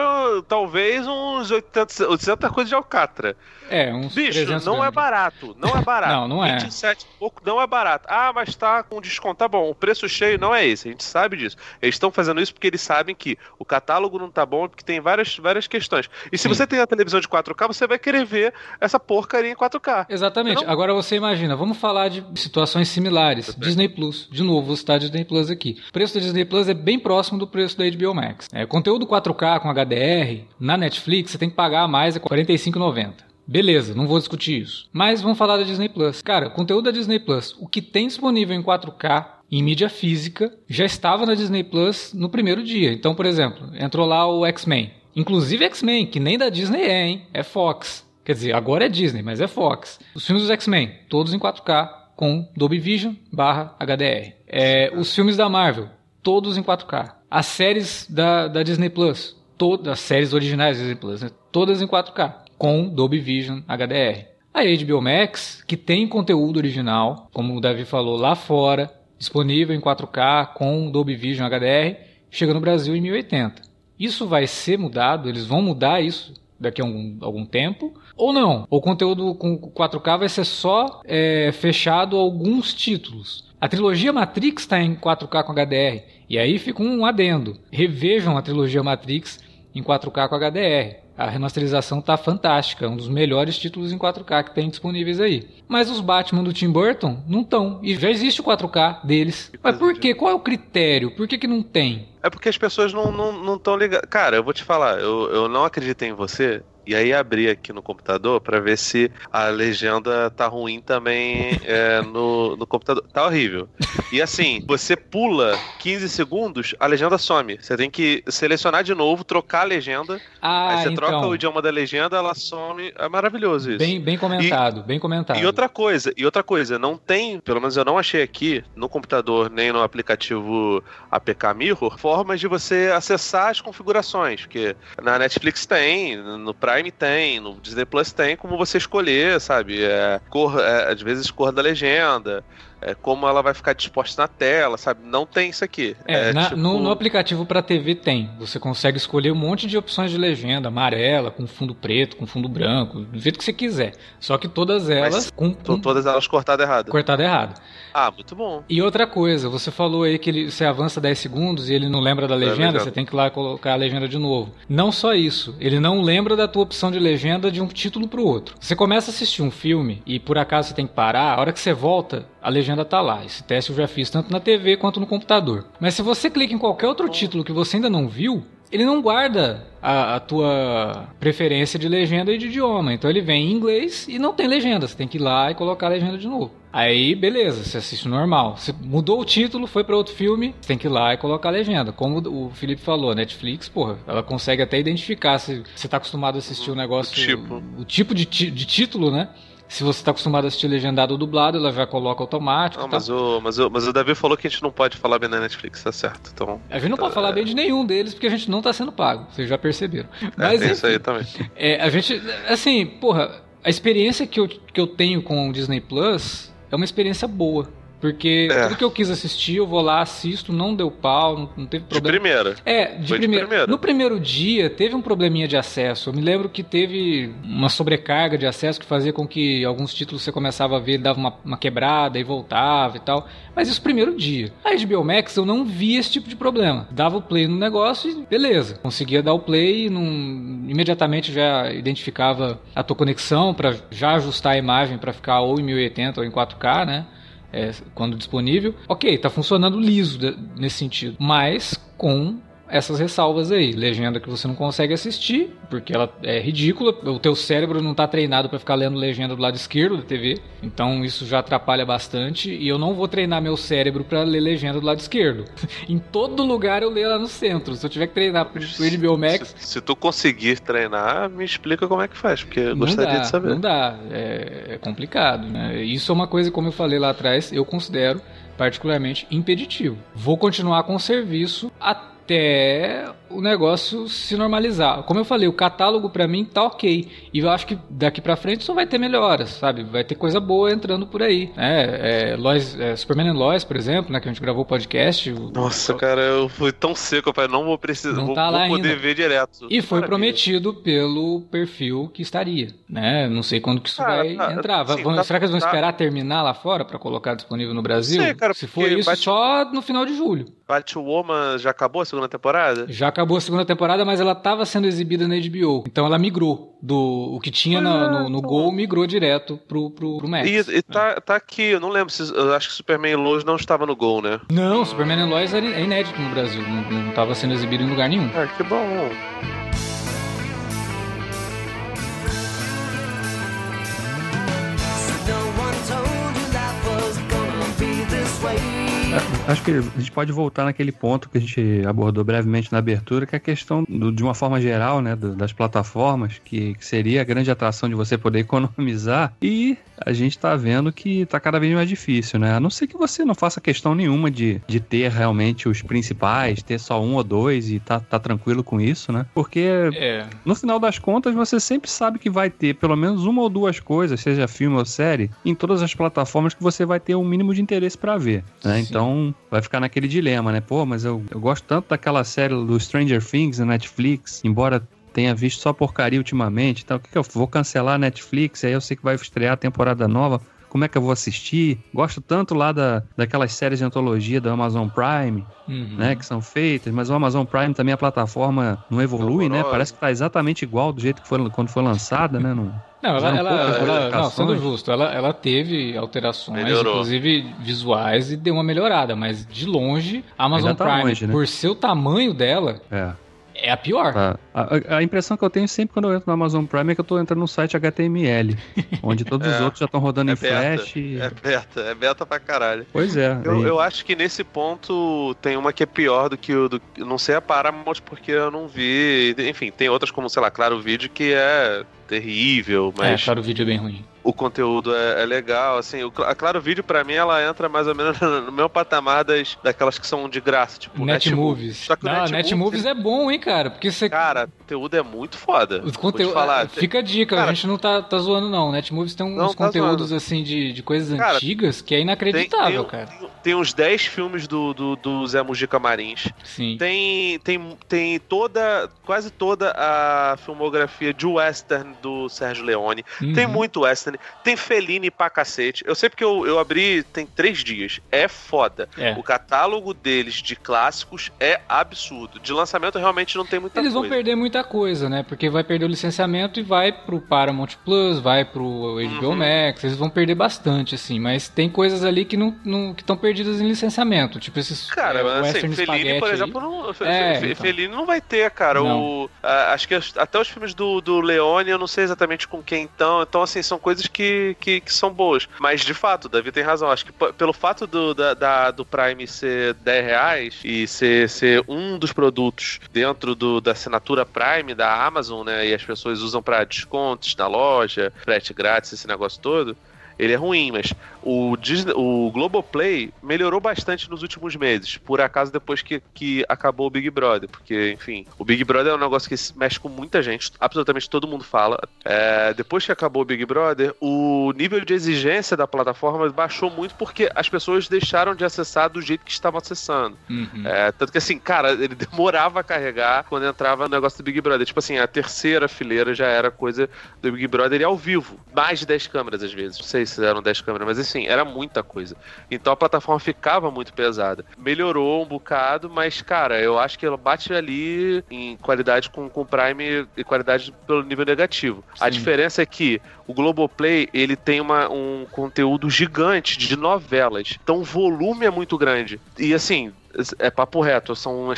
talvez uns 80, 80 coisas de alcatra. É, uns Bicho, não é barato. Não é barato. não, não é. 27 pouco não é barato. Ah, mas tá com desconto. Tá bom, o preço cheio não é esse. A gente sabe disso. Eles estão fazendo isso porque eles sabem que o catálogo não tá bom porque tem várias, várias questões. E se Sim. você tem a televisão de 4K, você vai querer ver essa porcaria em 4K. Exatamente. Agora você imagina, vamos falar de situações similares. Disney Plus. De novo, vou citar Disney Plus aqui. O preço da Disney Plus é bem próximo do preço da HBO Max. É, conteúdo 4K com HDR, na Netflix, você tem que pagar mais, é R$ 45,90. Beleza, não vou discutir isso. Mas vamos falar da Disney Plus. Cara, conteúdo da Disney Plus, o que tem disponível em 4K em mídia física já estava na Disney Plus no primeiro dia. Então, por exemplo, entrou lá o X-Men. Inclusive X-Men, que nem da Disney é, hein? É Fox. Quer dizer, agora é Disney, mas é Fox. Os filmes dos X-Men, todos em 4K, com Dolby Vision barra HDR. É, os filmes da Marvel, todos em 4K. As séries da, da Disney Plus, todas as séries originais da Disney Plus, né? todas em 4K, com Dolby Vision HDR. A HBO Max, que tem conteúdo original, como o Davi falou, lá fora, disponível em 4K com Dolby Vision HDR, chega no Brasil em 1080. Isso vai ser mudado, eles vão mudar isso daqui a algum, algum tempo, ou não. O conteúdo com 4K vai ser só é, fechado alguns títulos. A trilogia Matrix está em 4K com HDR. E aí fica um adendo. Revejam a trilogia Matrix em 4K com HDR. A remasterização está fantástica, um dos melhores títulos em 4K que tem disponíveis aí. Mas os Batman do Tim Burton não estão. E já existe o 4K deles. Mas por quê? Qual é o critério? Por que, que não tem? É porque as pessoas não estão não, não ligadas. Cara, eu vou te falar, eu, eu não acredito em você e aí abri aqui no computador para ver se a legenda tá ruim também é, no, no computador. Tá horrível. E assim, você pula 15 segundos, a legenda some. Você tem que selecionar de novo, trocar a legenda. Ah, aí você então. troca o idioma da legenda, ela some. É maravilhoso isso. Bem, bem comentado, e, bem comentado. E outra coisa, e outra coisa, não tem, pelo menos eu não achei aqui no computador nem no aplicativo APK Mirror, formas de você acessar as configurações, porque na Netflix tem, no Prime tem, no Disney Plus tem, como você escolher, sabe? É, cor, é, às vezes cor da legenda, é, como ela vai ficar disposta na tela, sabe? Não tem isso aqui. É, É, na- tipo- no, no aplicativo para TV tem. Você consegue escolher um monte de opções de legenda, amarela, com fundo preto, com fundo branco, do jeito que você quiser. Só que todas elas com, Estão com todas elas cortadas errado. cortada errado. Ah, muito bom. E outra coisa, você falou aí que ele, você avança 10 segundos e ele não lembra da legenda, legenda. você tem que ir lá colocar a legenda de novo. Não só isso, ele não lembra da tua opção de legenda de um título pro outro. Você começa a assistir um filme e por acaso você tem que parar, a hora que você volta, a legenda tá lá. Esse teste eu já fiz tanto na TV quanto no computador. Mas se você clica em qualquer outro título que você ainda não viu, ele não guarda a, a tua preferência de legenda e de idioma. Então ele vem em inglês e não tem legenda. Você tem que ir lá e colocar a legenda de novo. Aí, beleza, você assiste normal. Você mudou o título, foi para outro filme, você tem que ir lá e colocar a legenda. Como o Felipe falou, Netflix, porra, ela consegue até identificar se você tá acostumado a assistir o negócio. O tipo. O tipo de, de título, né? Se você tá acostumado a assistir legendado ou dublado, ela já coloca automático. Não, tal. mas, o, mas, o, mas o Davi falou que a gente não pode falar bem da Netflix, tá certo. Então. A gente não pode falar bem de nenhum deles porque a gente não tá sendo pago, vocês já perceberam. É, Mas tem isso aí enfim, também. é, a gente, assim, porra, a experiência que eu, que eu tenho com o Disney Plus é uma experiência boa. Porque É. tudo que eu quis assistir, eu vou lá, assisto, não deu pau, não, não teve De problema. primeira. É, de Foi de primeira. No primeiro dia teve um probleminha de acesso. Eu me lembro que teve uma sobrecarga de acesso que fazia com que alguns títulos você começava a ver, dava uma, uma quebrada e voltava e tal. Mas isso primeiro dia. A HBO Max eu não via esse tipo de problema. Dava o play no negócio e beleza. Conseguia dar o play e não, imediatamente já identificava a tua conexão para já ajustar a imagem para ficar ou em 1080 ou em 4K, né? É, quando disponível. Ok, tá funcionando liso nesse sentido, mas com essas ressalvas aí, legenda que você não consegue assistir, porque ela é ridícula, o teu cérebro não tá treinado para ficar lendo legenda do lado esquerdo da TV, então isso já atrapalha bastante e eu não vou treinar meu cérebro para ler legenda do lado esquerdo. em todo lugar eu leio lá no centro. Se eu tiver que treinar pro HBO Max, Se, se tu conseguir treinar, me explica como é que faz, porque eu gostaria dá, de saber. Não dá, é, é complicado. Né? Isso é uma coisa, como eu falei lá atrás, eu considero particularmente impeditivo. Vou continuar com o serviço até って o negócio se normalizar. Como eu falei, o catálogo pra mim tá ok. E eu acho que daqui pra frente só vai ter melhoras, sabe? Vai ter coisa boa entrando por aí. É, é, Lois, é, Superman and Lois, por exemplo, né? Que a gente gravou o podcast. o- Nossa, cara, eu fui tão seco, pai, não vou precisar, Não vou, tá lá vou poder ainda. ver direto. E foi Maravilha. prometido pelo perfil que estaria, né? Não sei quando que isso Ah, vai tá, entrar. Sim, vão- tá- será que eles vão tá. esperar terminar lá fora para colocar disponível no Brasil? sei, cara, Se for isso, bate- só no final de julho. Batwoman já acabou a segunda temporada? Já acabou a segunda temporada, mas ela estava sendo exibida na HBO. Então ela migrou do o que tinha na- no, no Gol, migrou direto pro, pro, pro Max. E, e tá, tá aqui, eu não lembro se. Eu acho que Superman e Lois não estava no gol, né? Não, Superman and Lois é é inédito no Brasil. Não estava sendo exibido em lugar nenhum. Ah, que bom. Acho que a gente pode voltar naquele ponto que a gente abordou brevemente na abertura, que é a questão, do, de uma forma geral, né, do, das plataformas, que, que, seria a grande atração de você poder economizar, e a gente está vendo que está cada vez mais difícil, né? A não ser que você não faça questão nenhuma de, de ter realmente os principais, ter só um ou dois e tá, tá tranquilo com isso, né? Porque é. no final das contas você sempre sabe que vai ter pelo menos uma ou duas coisas, seja filme ou série, em todas as plataformas que você vai ter um mínimo de interesse para ver, né? Então vai ficar naquele dilema, né? Pô, mas eu, eu gosto tanto daquela série do Stranger Things na Netflix, embora tenha visto só porcaria ultimamente, então o que, que eu vou cancelar a Netflix, aí eu sei que vai estrear a temporada nova, como é que eu vou assistir? Gosto tanto lá da, daquelas séries de antologia do Amazon Prime, uhum. né, que são feitas, mas o Amazon Prime também a plataforma não evolui, né? Parece que tá exatamente igual do jeito que foi quando foi lançada, né? Não, não, ela, ela, ela não, sendo justo, ela, ela teve alterações, Melhorou. inclusive visuais, e deu uma melhorada, mas de longe, a Amazon tá Prime, longe, né? por seu tamanho dela, é é a pior. A, a, a, impressão que eu tenho sempre quando eu entro no Amazon Prime é que eu tô entrando no site HTML, onde todos é, os outros já estão rodando é em beta, Flash. E... É beta, é beta pra caralho. Pois é. Eu, eu, acho que nesse ponto tem uma que é pior do que o. Do, não sei a Paramount porque eu não vi. Enfim, tem outras como, sei lá, Claro Vídeo que é terrível, mas. É, Claro Vídeo é bem ruim o conteúdo é, é, legal, assim, o, a Claro Vídeo para mim ela entra mais ou menos no meu patamar das, daquelas que são de graça, tipo Netmovies. Net Só que Não, Netmovies é bom, hein, cara, porque você... Cara, o conteúdo é muito foda. O conteúdo, falar, fica a dica, cara, a gente não tá, tá zoando não, Netmovies tem uns tá conteúdos zoando. assim de, de coisas cara, antigas que é inacreditável, tem, tem, cara. Tem, tem, uns 10 filmes do, do, do Zé Mujica Marins. Sim. Tem, tem, tem toda, quase toda a filmografia de western do Sérgio Leone. Uhum. Tem muito western. Tem Feliz Fellini pra cacete. Eu sei porque eu, eu abri tem três dias. É foda. É. O catálogo deles de clássicos é absurdo. De lançamento realmente não tem muita Eles coisa. Eles vão perder muita coisa, né? Porque vai perder o licenciamento e vai pro Paramount Plus, vai pro HBO uhum. Max. Eles vão perder bastante, assim. Mas tem coisas ali que não, não que estão perdidas em licenciamento. Tipo esses. Cara, é, assim, Fellini, por exemplo, não, é, então. Fellini não vai ter, cara. O, a, acho que até os filmes do, do Leone, eu não sei exatamente com quem estão. Então, assim, são coisas que, que que, são boas. Mas, de fato, Davi tem razão. Acho que pelo fato do, da, da, do Prime ser 10 reais e ser, ser um dos produtos dentro do, da assinatura Prime da Amazon, né? E as pessoas usam para descontos na loja, frete grátis, esse negócio todo ele é ruim, mas o, Disney, o Globoplay melhorou bastante nos últimos meses, por acaso depois que, que acabou o Big Brother, porque, enfim, o Big Brother é um negócio que mexe com muita gente, absolutamente todo mundo fala. É, depois que acabou o Big Brother, o nível de exigência da plataforma baixou muito porque as pessoas deixaram de acessar do jeito que estavam acessando. Uhum. É, tanto que, assim, cara, ele demorava a carregar quando entrava no negócio do Big Brother. Tipo assim, a terceira fileira já era coisa do Big Brother e ao vivo. Mais de 10 câmeras às vezes. Não sei se eram 10 câmeras, mas assim, era muita coisa. Então a plataforma ficava muito pesada. Melhorou um bocado, mas, cara, eu acho que ela bate ali em qualidade com o Prime e qualidade pelo nível negativo. Sim. A diferença é que o Globoplay, ele tem uma, um conteúdo gigante de novelas. Então o volume é muito grande. E assim, é papo reto, são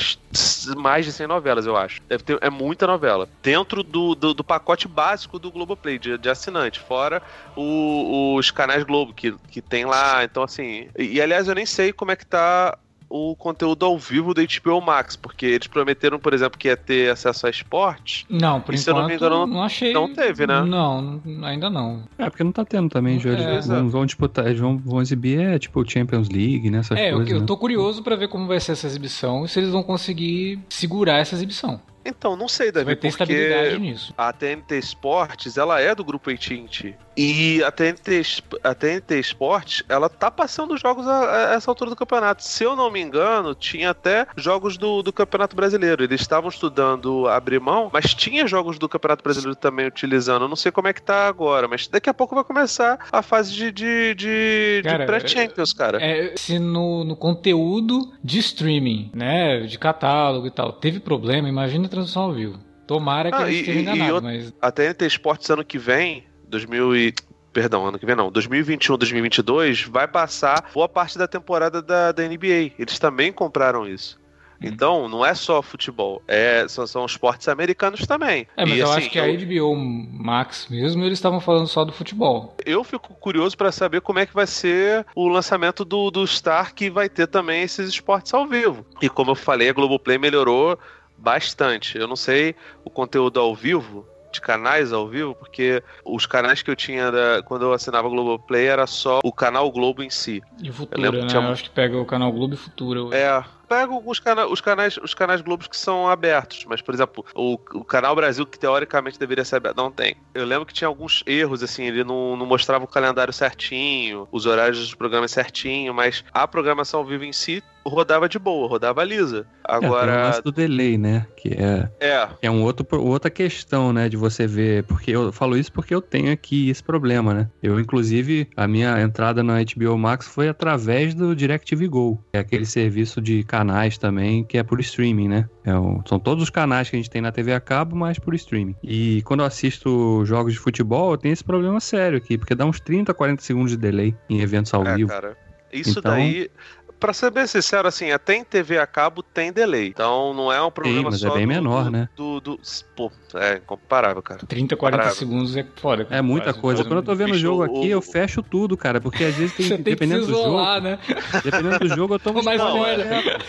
mais de 100 novelas, eu acho. Deve ter, é muita novela. Dentro do, do, do pacote básico do Globoplay, de, de assinante. Fora o, os canais Globo que, que tem lá. Então, assim. E, aliás, eu nem sei como é que tá o conteúdo ao vivo da HBO Max, porque eles prometeram, por exemplo, que ia ter acesso a esporte. Não, por enquanto, não, me engano, não achei. Não teve, né? Não, ainda não. É, porque não tá tendo também, Júlio. É, eles vão, vão, disputar, eles vão, vão exibir, é, tipo, Champions League, né? Essas é, coisas, eu, né? eu tô curioso para ver como vai ser essa exibição e se eles vão conseguir segurar essa exibição. Então, não sei, Davi, vai ter porque nisso. a TNT Sports, ela é do grupo AT&T. E a TNT, a TNT Sports, ela tá passando jogos a, a, essa altura do campeonato. Se eu não me engano, tinha até jogos do, do Campeonato Brasileiro. Eles estavam estudando abrir mão, mas tinha jogos do Campeonato Brasileiro também utilizando. Eu não sei como é que tá agora, mas daqui a pouco vai começar a fase de, de, de, de pré-Champions, cara. É, se no, no conteúdo de streaming, né, de catálogo e tal, teve problema, imagina transmissão ao vivo. Tomara que ah, eu esteja enganado, e mas... A TNT Sports ano que vem, 2000 e... Perdão, ano que vem não. 2021, 2022 vai passar boa parte da temporada da, da NBA. Eles também compraram isso. Então, não é só futebol, é, são, são esportes americanos também. É, mas E, eu assim, acho que a HBO Max mesmo, eles estavam falando só do futebol. eu fico curioso pra saber como é que vai ser o lançamento do, do Star, que vai ter também esses esportes ao vivo. E como eu falei, a Globoplay melhorou bastante. Eu não sei o conteúdo ao vivo, de canais ao vivo, porque os canais que eu tinha da- quando eu assinava Globoplay era só o canal Globo em si. E Eu Futura, lembro né? que tinha- Eu acho que pega o canal Globo e Futura. hoje. É. Pego os, cana os canais os canais Globos que são abertos, mas, por exemplo, o, o canal Brasil, que teoricamente deveria ser aberto, não tem. Eu lembro que tinha alguns erros, assim, ele não, não mostrava o calendário certinho, os horários dos programas certinho, mas a programação ao vivo em si rodava de boa, rodava lisa. É, tem o Agora, lance do delay, né? Que é, é, é um outro, outra questão, né? De você ver. Porque eu falo isso porque eu tenho aqui esse problema, né? Eu, inclusive, a minha entrada na HBO Max foi através do DirecTV Go. É aquele serviço de canais também, que é por streaming, né? É o- são todos os canais que a gente tem na TV a cabo, mas por streaming. E quando eu assisto jogos de futebol, eu tenho esse problema sério aqui, porque dá uns 30, 40 segundos de delay em eventos ao é, vivo. cara. Isso Então- daí. Pra ser bem sincero, assim, até em TV a cabo tem delay. Então não é um problema mas é só bem do, menor, do- né? Do, do- Pô, é incomparável, cara. 30, 40 Bravo. segundos é foda. É muita Quase- coisa. Quando eu tô vendo o jogo aqui, eu fecho tudo, cara. Porque às vezes tem, Você tem que se dependendo do jogo. isolar, né? Dependendo do jogo, eu tomo Mas spoiler. olha.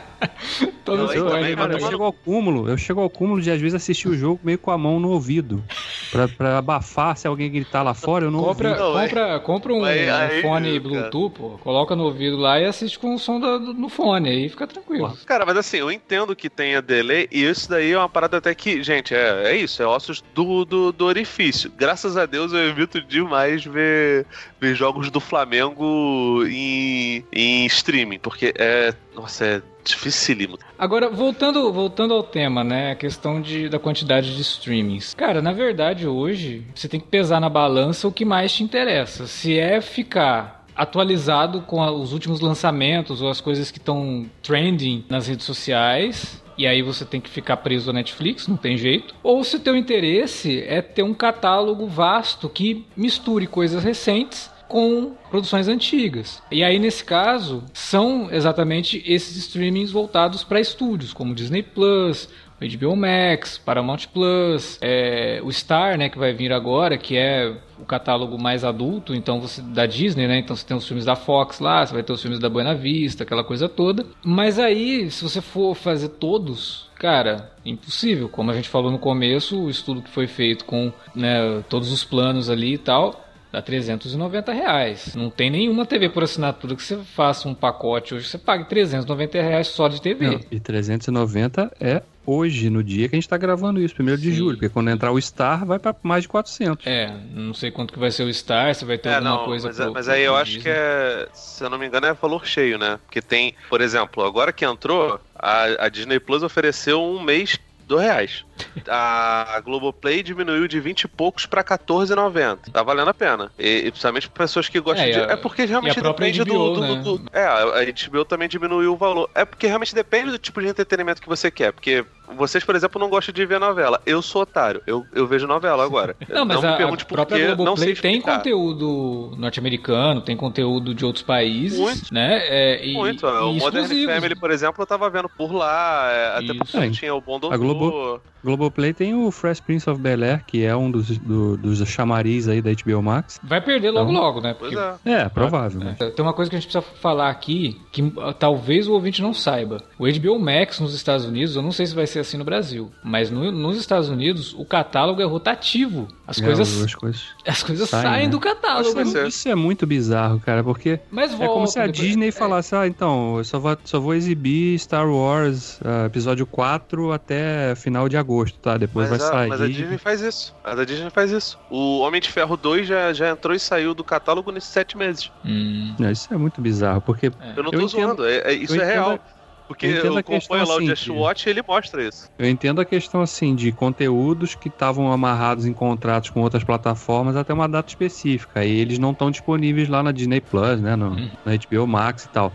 Todo Eu aí spoiler, também, Cara, eu chego ao cúmulo, eu chego ao cúmulo de às vezes assistir o jogo meio com a mão no ouvido. Pra, pra abafar se alguém gritar lá fora, eu não Compra, ouvi. Não, é- compra, compra um, Aí- aí, um fone cara. Bluetooth, pô, coloca no ouvido lá e assiste com o som da- do- no fone, aí fica tranquilo. Cara, mas assim, eu entendo que tenha delay, e isso daí é uma parada até que, gente, é, é isso, é ossos do, do, do orifício. Graças a Deus eu evito demais ver, ver jogos do Flamengo em, em streaming, porque é. Nossa, é dificílimo. Agora, voltando, voltando ao tema, né? A questão de, da quantidade de streamings. Cara, na verdade, hoje, você tem que pesar na balança o que mais te interessa. Se é ficar atualizado com os últimos lançamentos ou as coisas que estão trending nas redes sociais. E aí você tem que ficar preso à Netflix, não tem jeito. Ou se teu interesse é ter um catálogo vasto que misture coisas recentes com produções antigas. E aí, nesse caso, são exatamente esses streamings voltados para estúdios, como Disney Plus, HBO Max, Paramount Plus, é, o Star, né, que vai vir agora, que é o catálogo mais adulto, então você da Disney, né? Então você tem os filmes da Fox lá, você vai ter os filmes da Buena Vista, aquela coisa toda. Mas aí, se você for fazer todos, cara, impossível. Como a gente falou no começo, o estudo que foi feito com né, todos os planos ali e tal, dá 390 reais. Não tem nenhuma TV por assinatura que você faça um pacote hoje, você pague 390 reais só de TV. Não, e 390 é hoje, no dia que a gente tá gravando isso, primeiro de julho. Porque quando entrar o Star, vai pra mais de 400. É, não sei quanto que vai ser o Star, se vai ter É, alguma não, coisa mas, pro- mas pro- aí eu acho Disney. que é, se eu não me engano, é valor cheio, né? Porque tem, por exemplo, agora que entrou, a, a Disney Plus ofereceu um mês do reais. A Globoplay diminuiu de 20 e poucos pra 14,90. Tá valendo a pena. E, e principalmente pra pessoas que gostam É, de. a- É porque realmente depende HBO, do, do- né? do- É, a HBO também diminuiu o valor. É porque realmente depende do tipo de entretenimento que você quer. Porque vocês, por exemplo, não gostam de ver novela. Eu sou otário. Eu, eu vejo novela agora. Não, mas me a, a pergunte por própria quê, não sei tem conteúdo norte-americano, tem conteúdo de outros países, Muito. né? É, e, Muito. e o Modern. Family, por exemplo, eu tava vendo por lá. é, até Isso. porque É, tinha o Bom Doutor. a Globo- Globoplay tem o Fresh Prince of Bel-Air, que é um dos, do- dos chamariz aí da HBO Max. Vai perder logo Então- logo, né? Pois Porque é. É, provável. né? É, Tem uma coisa que a gente precisa falar aqui que uh, talvez o ouvinte não saiba. O HBO Max nos Estados Unidos, eu não sei se vai ser assim no Brasil, mas no- nos Estados Unidos o catálogo é rotativo. As É, coisas, as coisas. as coisas saem, saem né? do catálogo. Ser. Isso é muito bizarro, cara, porque Mas é volta, como se a depois- Disney é, falasse, ah, então, eu só vou, só vou exibir Star Wars ah, episódio 4 até final de agosto, tá? Depois Mas vai a, sair. mas a Disney faz isso. A da Disney faz isso. O Homem de Ferro 2 já, já entrou e saiu do catálogo nesses sete meses. Hum, Não, isso é muito bizarro, porque Eu não Eu tô entendo- zoando. é- é- isso eu é real. Porque eu entendo eu a questão acompanho lá o assim, Just que- Watch e ele mostra isso. eu entendo a questão assim de conteúdos que estavam amarrados em contratos com outras plataformas até uma data específica. E eles não estão disponíveis lá na Disney Plus, né? No, Hum. na HBO Max e tal.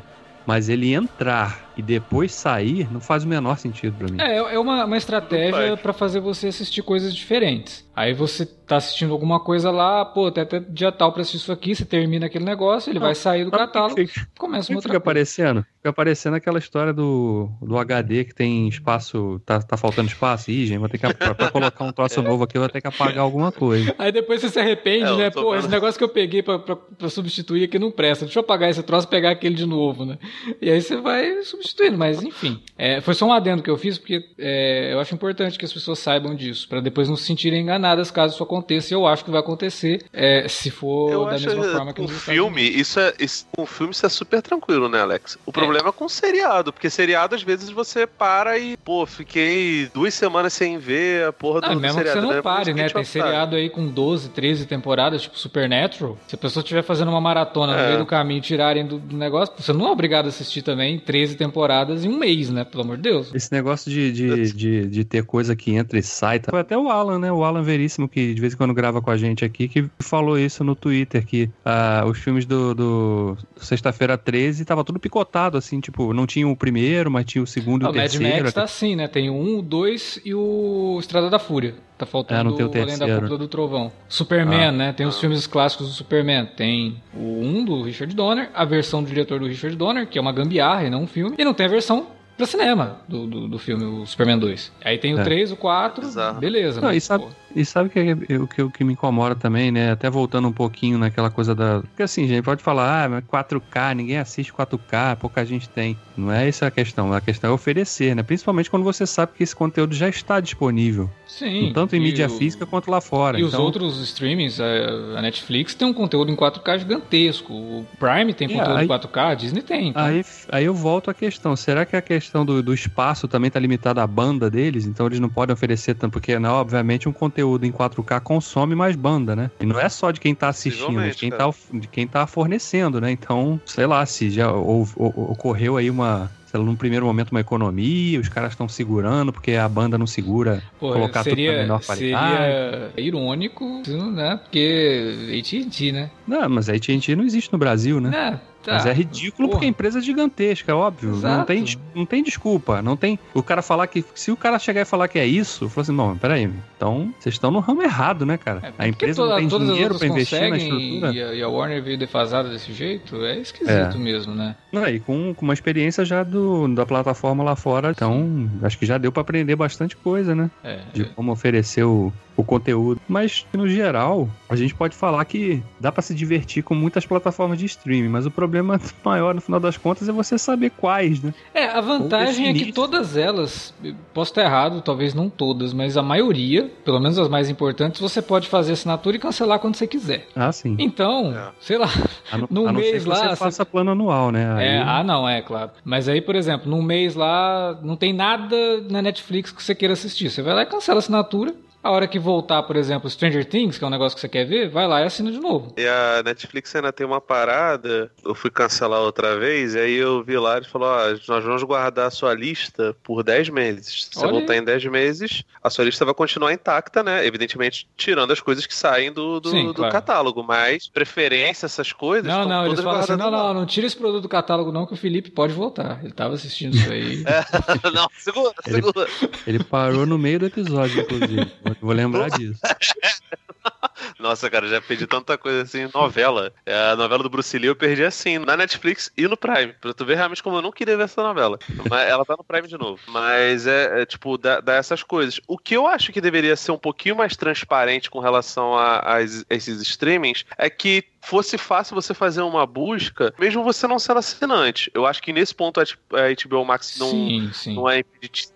Mas ele entrar e depois sair não faz o menor sentido pra mim. É, é uma, uma estratégia para fazer você assistir coisas diferentes. Aí você tá assistindo alguma coisa lá, pô, tem até dia tal pra assistir isso aqui, você termina aquele negócio, ele Não, vai sair do sabe o que catálogo, fica- começa uma que outra fica coisa. aparecendo? Fica aparecendo aquela história do, do HD que tem espaço, tá, tá faltando espaço. Ih, gente, vou ter que, pra, pra colocar um troço novo aqui, eu vou ter que apagar alguma coisa. Aí depois você se arrepende, É, né? Pô, vendo. esse negócio que eu peguei pra, pra, pra substituir aqui não presta. Deixa eu apagar esse troço e pegar aquele de novo, né? E aí você vai substituindo, mas enfim. É, foi só um adendo que eu fiz, porque é, eu acho importante que as pessoas saibam disso, pra depois não se sentirem enganadas caso isso aconteça. E eu acho que vai acontecer é, se for Eu da acho mesma que forma que Estados filme, isso é, isso, com filme isso é super tranquilo, né, Alex? O problema é com seriado, porque seriado às vezes você para e, pô, fiquei duas semanas sem ver a porra do, Ah, do mesmo que seriado. você não né? pare, né? que Tem seriado aí com 12, 13 temporadas, tipo Supernatural. Se a pessoa estiver fazendo uma maratona no É. meio do caminho e tirarem do, do negócio, você não é obrigado a assistir também 13 temporadas em um mês, né? Pelo amor de Deus. Esse negócio de, de, de, de ter coisa que entra e sai. tá? Foi até o Alan, né? O Alan Veríssimo, que de vez em quando grava com a gente aqui, que falou isso no Twitter, que ah, os filmes do, do Sexta-feira 13 tava tudo picotado, assim, tipo, não tinha o primeiro, mas tinha o segundo e Ah, o o Mad terceiro. Max tá assim, né? Tem o 1, o 2 e o Estrada da Fúria. Tá faltando É, não tem o Além da terceiro. Cúpula do Trovão. Superman, Ah. né? Tem os filmes clássicos do Superman. Tem o 1 do Richard Donner, a versão do diretor do Richard Donner, que é uma gambiarra e não um filme. E não tem a versão pra cinema do, do, do filme, o Superman 2. Aí tem o É. 3, o 4, Bizarro. beleza. Não, mas, e sabe- pô, E sabe o que, é- o que, o que me incomoda também, né? Até voltando um pouquinho naquela coisa da. Porque assim, gente, pode falar, ah, mas 4K, ninguém assiste 4K, pouca gente tem. Não é essa a questão. A questão é oferecer, né? Principalmente quando você sabe que esse conteúdo já está disponível. Sim. tanto em mídia o- física quanto lá fora. E os Então, outros streamings, a a Netflix tem um conteúdo em 4K gigantesco. O Prime tem É, conteúdo aí- em 4K, a Disney tem. então- Aí, aí eu volto à questão. Será que a questão do, do espaço também está limitada à banda deles? Então eles não podem oferecer tanto, porque, né, obviamente, um conteúdo em 4K consome mais banda, né? E não é só de quem tá assistindo, é de quem tá, de quem tá fornecendo, né? Então, sei lá, se já ou- ou- ocorreu aí uma. sei lá, Num primeiro momento, uma economia, os caras estão segurando porque a banda não segura Pô, colocar tudo na seria, menor qualidade. seria irônico, né? Porque AT&T, né? Não, mas a AT&T não existe no Brasil, né? É, tá. Mas é ridículo Porra. porque a empresa é gigantesca, é óbvio. Não Exato. tem, não tem desculpa. Não tem. O cara falar que. Se o cara chegar e falar que é isso, eu falo assim: não, peraí. Então, vocês estão no ramo errado, né, cara? É, a empresa toda- não tem dinheiro pra investir na estrutura. E a, e a Warner veio defasada desse jeito, é esquisito mesmo, né? Não, e com, com uma experiência já do, da plataforma lá fora, então acho que já deu pra aprender bastante coisa, né? É, De como oferecer o, o conteúdo. Mas, no geral, a gente pode falar que dá pra se divertir com muitas plataformas de streaming, mas o problema maior, no final das contas, é você saber quais, né? É, a vantagem é que todas elas, posso estar errado, talvez não todas, mas a maioria, pelo menos as mais importantes, você pode fazer assinatura e cancelar quando você quiser. Ah, sim. Então, É. sei lá, num ser mês que lá, você você- faça plano anual, né? Aí- É, ah, não, é, claro. Mas aí, por exemplo, num mês lá, não tem nada na Netflix que você queira assistir. Você vai lá e cancela a assinatura. A hora que voltar, por exemplo, Stranger Things, que é um negócio que você quer ver, vai lá e assina de novo. E a Netflix ainda tem uma parada. Eu fui cancelar outra vez, e aí eu vi lá e falou: Ó, nós vamos guardar a sua lista por 10 meses. Se você voltar em 10 meses, a sua lista vai continuar intacta, né? Evidentemente, tirando as coisas que saem do, do, Sim, do claro. catálogo. Mas preferência, essas coisas. Não, não, eles falam assim: não, não, não tira esse produto do catálogo, não, que o Felipe pode voltar. Ele tava assistindo isso aí. não, segura, Ele- segura. Ele parou no meio do episódio, inclusive. Eu Vou lembrar disso. Nossa, cara, já perdi tanta coisa assim. Novela. É, a novela do Bruce Lee eu perdi assim, na Netflix e no Prime. Pra tu ver realmente como eu não queria ver essa novela. Mas ela tá no Prime de novo. Mas é, é, tipo, dá, dá essas coisas. O que eu acho que deveria ser um pouquinho mais transparente com relação a, a es- esses streamings é que fosse fácil você fazer uma busca, mesmo você não sendo assinante. Eu acho que nesse ponto a a HBO Max não, sim, sim. não é impeditiva.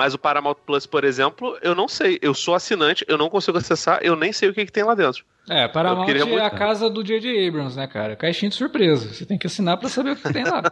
Mas o Paramount Plus, por exemplo, eu não sei. Eu sou assinante, eu não consigo acessar, eu nem sei o que, que tem lá dentro. É, Paramount é muito- a casa do J.J. Abrams, né, cara? Caixinha de surpresa. Você tem que assinar pra saber o que tem lá.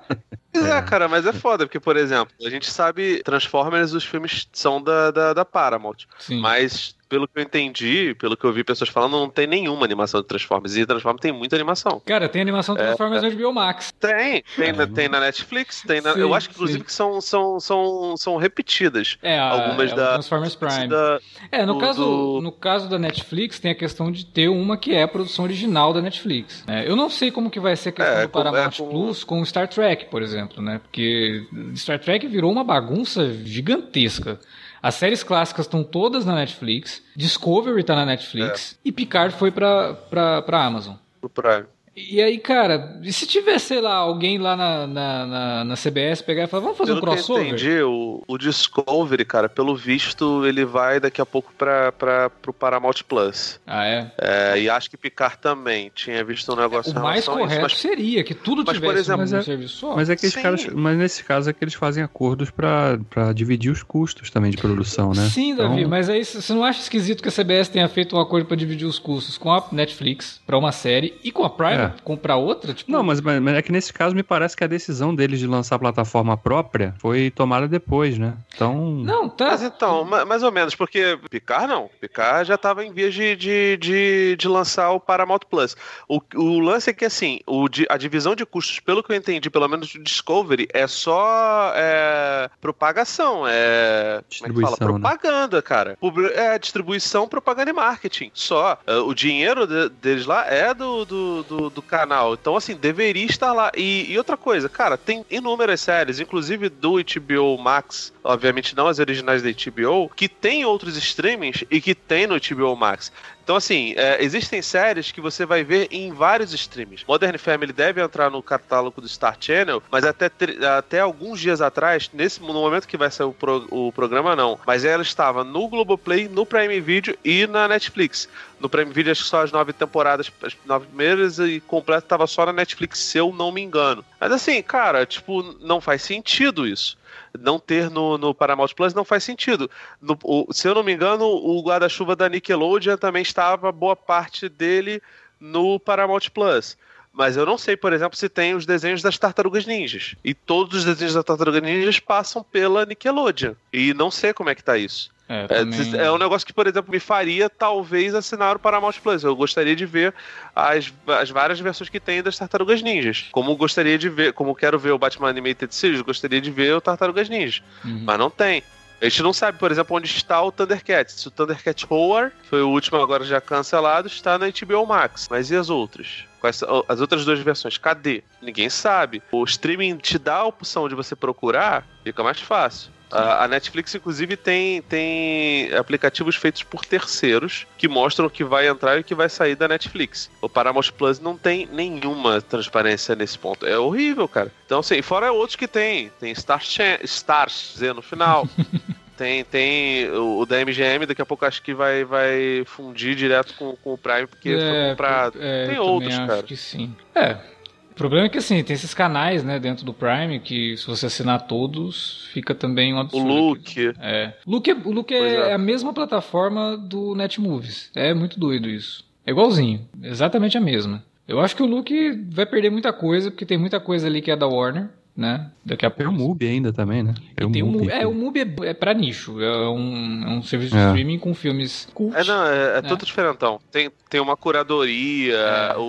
Pois é, cara, mas é foda, porque, por exemplo, a gente sabe Transformers, os filmes são da, da, da Paramount. Sim. Mas, pelo que eu entendi, pelo que eu vi pessoas falando, não tem nenhuma animação de Transformers. E Transformers tem muita animação. Cara, tem animação É. de Transformers no HBO Max. Tem, tem, na, É, tem na Netflix, tem na, Sim, eu acho que inclusive sim. que são, são, são, são repetidas. É, Algumas é o da- Transformers Prime. Da- É, no do- caso, do- no caso da Netflix, tem a questão de ter uma que é a produção original da Netflix. né? eu não sei como que vai ser a questão É, do Paramount é como- Plus com Star Trek, por exemplo, né? Porque Star Trek virou uma bagunça gigantesca. As séries clássicas estão todas na Netflix, Discovery tá na Netflix e Picard foi pra, pra, pra Amazon. Pro Prime. E aí, cara, e se tiver, sei lá, alguém lá na, na, na, na CBS pegar e falar, vamos fazer um Pelo que eu crossover? entendi, o, o Discovery, cara, pelo visto, ele vai daqui a pouco pra, pra, pro Paramount Plus. Ah, é? É, e acho que Picard também tinha visto um negócio O mais a isso, correto mas seria que tudo mas, por tivesse exemplo, num mas é- serviço só. Mas é que Sim. caras, mas nesse caso é que eles fazem acordos pra pra dividir os custos também de produção, né? Sim, Davi, Então, mas aí você não acha esquisito que a CBS tenha feito um acordo pra dividir os custos com a Netflix pra uma série e com a Prime É. comprar outra? Tipo, Não, mas, mas é que nesse caso me parece que a decisão deles de lançar a plataforma própria foi tomada depois, né? Então. Não, tá. Mas então, ma- mais ou menos, porque Picard não. Picard já estava em vias de, de, de, de lançar o Paramount Plus. O, o lance é que, assim, o, a divisão de custos, pelo que eu entendi, pelo menos do Discovery, é só é, propagação. É. Como é que fala? Distribuição, né? Propaganda, cara. Publi- É distribuição, propaganda e marketing. Só. É, O dinheiro de- deles lá é do, do, do, do canal. Então, assim, deveria estar lá. E, e outra coisa, cara, tem inúmeras séries, inclusive do HBO Max, obviamente não as originais da HBO, que tem outros streamings e que tem no HBO Max. Então, assim, é, existem séries que você vai ver em vários streams. Modern Family deve entrar no catálogo do Star Channel, mas até, até alguns dias atrás, nesse, no momento que vai sair o, pro- o programa, não. Mas ela estava no Globoplay, no Prime Video e na Netflix. No Prime Video, acho que só as nove temporadas, as nove primeiras, e completo tava só na Netflix, se eu não me engano. Mas assim, cara, tipo, não faz sentido isso. Não ter no, no Paramount Plus não faz sentido. No- o- se eu não me engano, o guarda-chuva da Nickelodeon também estava boa parte dele no Paramount Plus. Mas eu não sei, por exemplo, se tem os desenhos das Tartarugas Ninjas. E todos os desenhos das Tartarugas Ninjas passam pela Nickelodeon. E não sei como é que tá isso. É, É, também- é um negócio que, por exemplo, me faria talvez assinar o Paramount Plus. Eu gostaria de ver as, as várias versões que tem das Tartarugas Ninjas. Como gostaria de ver, como quero ver o Batman Animated Series, gostaria de ver o Tartarugas Ninjas. Uhum. Mas não tem. A gente não sabe, por exemplo, onde está o Thundercats. Se o Thundercat Roar, que foi o último agora já cancelado, está na HBO Max. Mas e as outras? Quais são- as outras duas versões? Cadê? Ninguém sabe. O streaming te dá a opção de você procurar, fica mais fácil. A a Netflix, inclusive, tem, tem aplicativos feitos por terceiros que mostram o que vai entrar e o que vai sair da Netflix. O Paramount Plus não tem nenhuma transparência nesse ponto. É horrível, cara. Então, assim, fora outros que tem. Tem Star Stars Z no final. Tem, tem o, o da MGM, daqui a pouco acho que vai, vai fundir direto com, com o Prime, porque foi É, comprado. é, tem outros, cara. Acho que sim. É. O problema é que assim, tem esses canais, né, dentro do Prime, que se você assinar todos, fica também um O absurdo. Look. É. Look é, o Look é, é. é a mesma plataforma do Netmovies. É muito doido isso. É igualzinho. Exatamente a mesma. Eu acho que o Look vai perder muita coisa, porque tem muita coisa ali que é da Warner, né? Daqui a Tem pouco. o MUBI ainda também, né? E tem o MUBI. É, o Mubi é, é pra nicho. É um, é um serviço de É. streaming com filmes cult. É, não, é, é É. tudo diferentão. Tem, tem uma curadoria, É. o,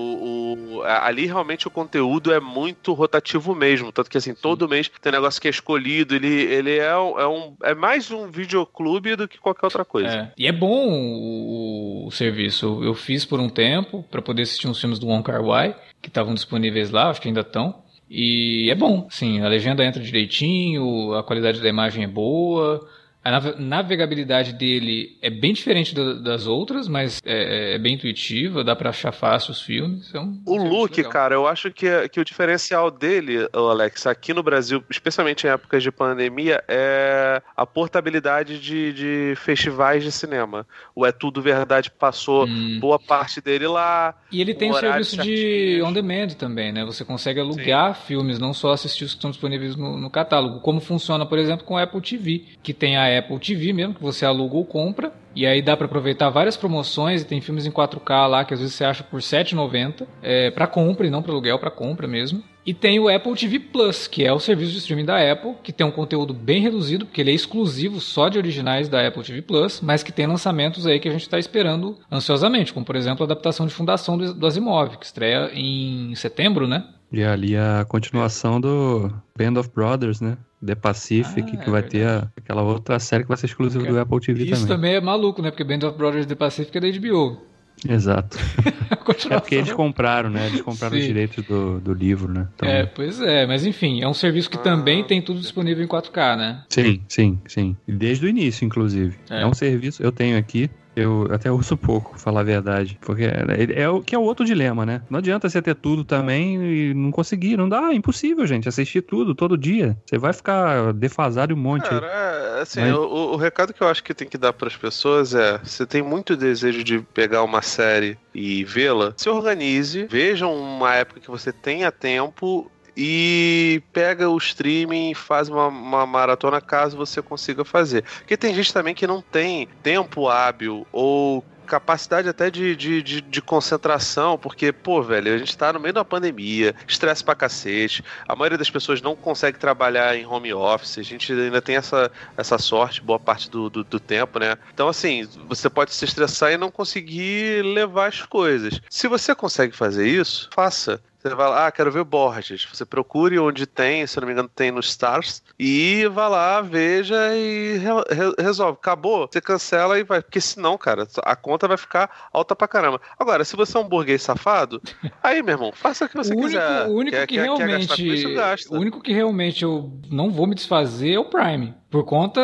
o- ali realmente o conteúdo é muito rotativo mesmo. Tanto que assim, todo mês tem negócio que é escolhido, ele, ele é, um, é, um, é mais um videoclube do que qualquer outra coisa. É. E é bom o, o serviço. Eu, eu fiz por um tempo pra poder assistir uns filmes do Wong Kar Wai que estavam disponíveis lá, acho que ainda estão. E é bom, sim, a legenda entra direitinho, a qualidade da imagem é boa, a nave- navegabilidade dele é bem diferente da- das outras, mas é, é bem intuitiva, dá pra achar fácil os filmes. É um O serviço look, legal. cara, eu acho que, que o diferencial dele, Alex, aqui no Brasil, especialmente em épocas de pandemia, é a portabilidade de, de festivais de cinema. O É Tudo Verdade passou Hum. boa parte dele lá. E ele tem um o serviço de certinho. on demand também, né? Você consegue alugar filmes, não só assistir os que estão disponíveis no, no catálogo. Como funciona, por exemplo, com a Apple TV, que tem a Apple TV mesmo, que você aluga ou compra. E aí dá pra aproveitar várias promoções e tem filmes em 4K lá que às vezes você acha por R$ 7,90 é, para compra e não para aluguel, para compra mesmo. E tem o Apple TV Plus, que é o serviço de streaming da Apple, que tem um conteúdo bem reduzido, porque ele é exclusivo só de originais da Apple TV Plus, mas que tem lançamentos aí que a gente está esperando ansiosamente, como por exemplo a adaptação de Fundação do do Asimov, que estreia em setembro, né? E ali a continuação do Band of Brothers, né? The Pacific, Ah, que é vai ter a- aquela outra série que vai ser exclusiva do Apple TV Isso também. também é maluco, né? Porque Band of Brothers The Pacific é da HBO. Exato. É porque eles compraram, né? Eles compraram os Sim. direitos do, do livro, né? Então, É, pois é, mas enfim, é um serviço que Ah. também tem tudo disponível em 4K, né? Sim, sim, sim. Desde o início, inclusive. É. É, um serviço, eu tenho aqui, eu até uso pouco, falar a verdade. Porque é, é o que é o outro dilema, né? Não adianta você ter tudo também e não conseguir. Não dá, é impossível, gente. Assistir tudo, todo dia. Você vai ficar defasado um monte. Cara, é, assim, Mas- o, o- recado que eu acho que tem que dar pras pessoas é: você tem muito desejo de pegar uma série e vê-la, se organize, veja uma época que você tenha tempo. E pega o streaming e faz uma, uma maratona caso você consiga fazer. Porque tem gente também que não tem tempo hábil ou capacidade até de, de, de, de concentração, porque, pô, velho, a gente tá no meio da pandemia, estresse pra cacete, a maioria das pessoas não consegue trabalhar em home office, a gente ainda tem essa, essa sorte boa parte do, do, do tempo, né? Então, assim, você pode se estressar e não conseguir levar as coisas. Se você consegue fazer isso, faça. Você vai lá, ah, quero ver Borges. Você procure onde tem, se eu não me engano, tem no Stars. E vá lá, veja e re- re- resolve. Acabou, você cancela e vai. Porque senão, cara, a conta vai ficar alta pra caramba. Agora, se você é um burguês safado, aí, meu irmão, faça o que você o único, quiser. o único Quer- que quer- quer realmente. com isso, o único que realmente eu não vou me desfazer é o Prime. Por conta.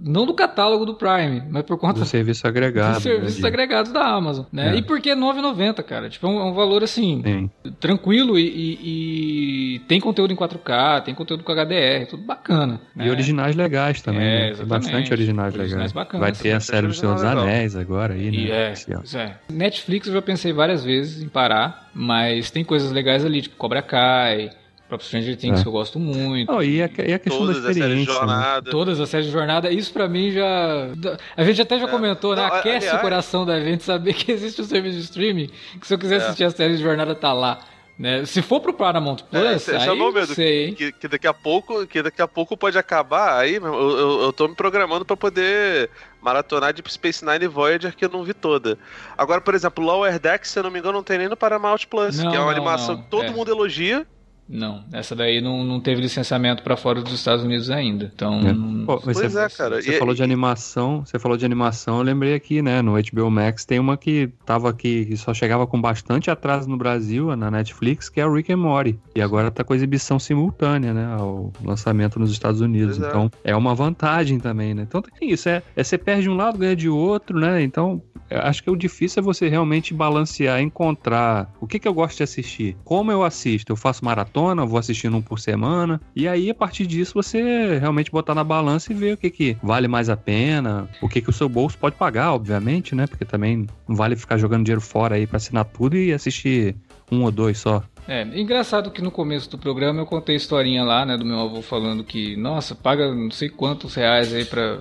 Não do catálogo do Prime, mas por conta Do serviço agregado. dos serviços né, agregados da Amazon, né? É. E porque é R$ 9,90, cara. Tipo, é um, é um valor assim, Sim. tranquilo e, e- e tem conteúdo em 4K, tem conteúdo com HDR, tudo bacana. E né? originais legais também, É, né? Exatamente. bastante originais, Originais legais. bacanas Vai ter a série do Senhor dos. Anéis agora aí, né? E é, é. Netflix eu já pensei várias vezes em parar, mas tem coisas legais ali, tipo Cobra Kai, próprio Stranger Things É. que eu gosto muito. Não, e, a, e a questão Todas da as séries de experiência. né? jornada. Todas as séries de jornada, isso pra mim já. A gente até já É. comentou, né? Não, Aquece aliás- o coração da gente saber que existe um serviço de streaming, que se eu quiser É. assistir as séries de jornada, tá lá. Né? Se for pro Paramount É, Plus, você aí chamou eu medo sei, que, que daqui a pouco, que daqui a pouco pode acabar. Aí, meu, eu, eu, eu tô me programando pra poder maratonar Deep Space Nine e Voyager que eu não vi toda. Agora, por exemplo, Lower Decks, se eu não me engano, não tem nem no Paramount Plus, Não, que é uma não, animação não. que todo É. mundo elogia. Não, essa daí não, não teve licenciamento pra fora dos Estados Unidos ainda. Então. É. não- Pô, Pois você, é, cara. Você E- falou de animação, você falou de animação, eu lembrei aqui, né, no HBO Max tem uma que tava aqui, que só chegava com bastante atraso no Brasil, na Netflix, que é o Rick and Morty. E agora tá com exibição simultânea, né, ao lançamento nos Estados Unidos. Pois é. Então, é uma vantagem também, né? Então tem isso, é, é você perde um lado, ganha de outro, né? Então, eu acho que o difícil é você realmente balancear, encontrar o que que eu gosto de assistir. Como eu assisto? Eu faço maratona, vou assistindo um por semana. E aí, a partir disso, você realmente botar na balança e ver o que que vale mais a pena, o que que o seu bolso pode pagar, obviamente, né? Porque também não vale ficar jogando dinheiro fora aí pra assinar tudo e assistir um ou dois só. É, engraçado que no começo do programa eu contei a historinha lá, né, do meu avô falando que, nossa, paga não sei quantos reais aí pra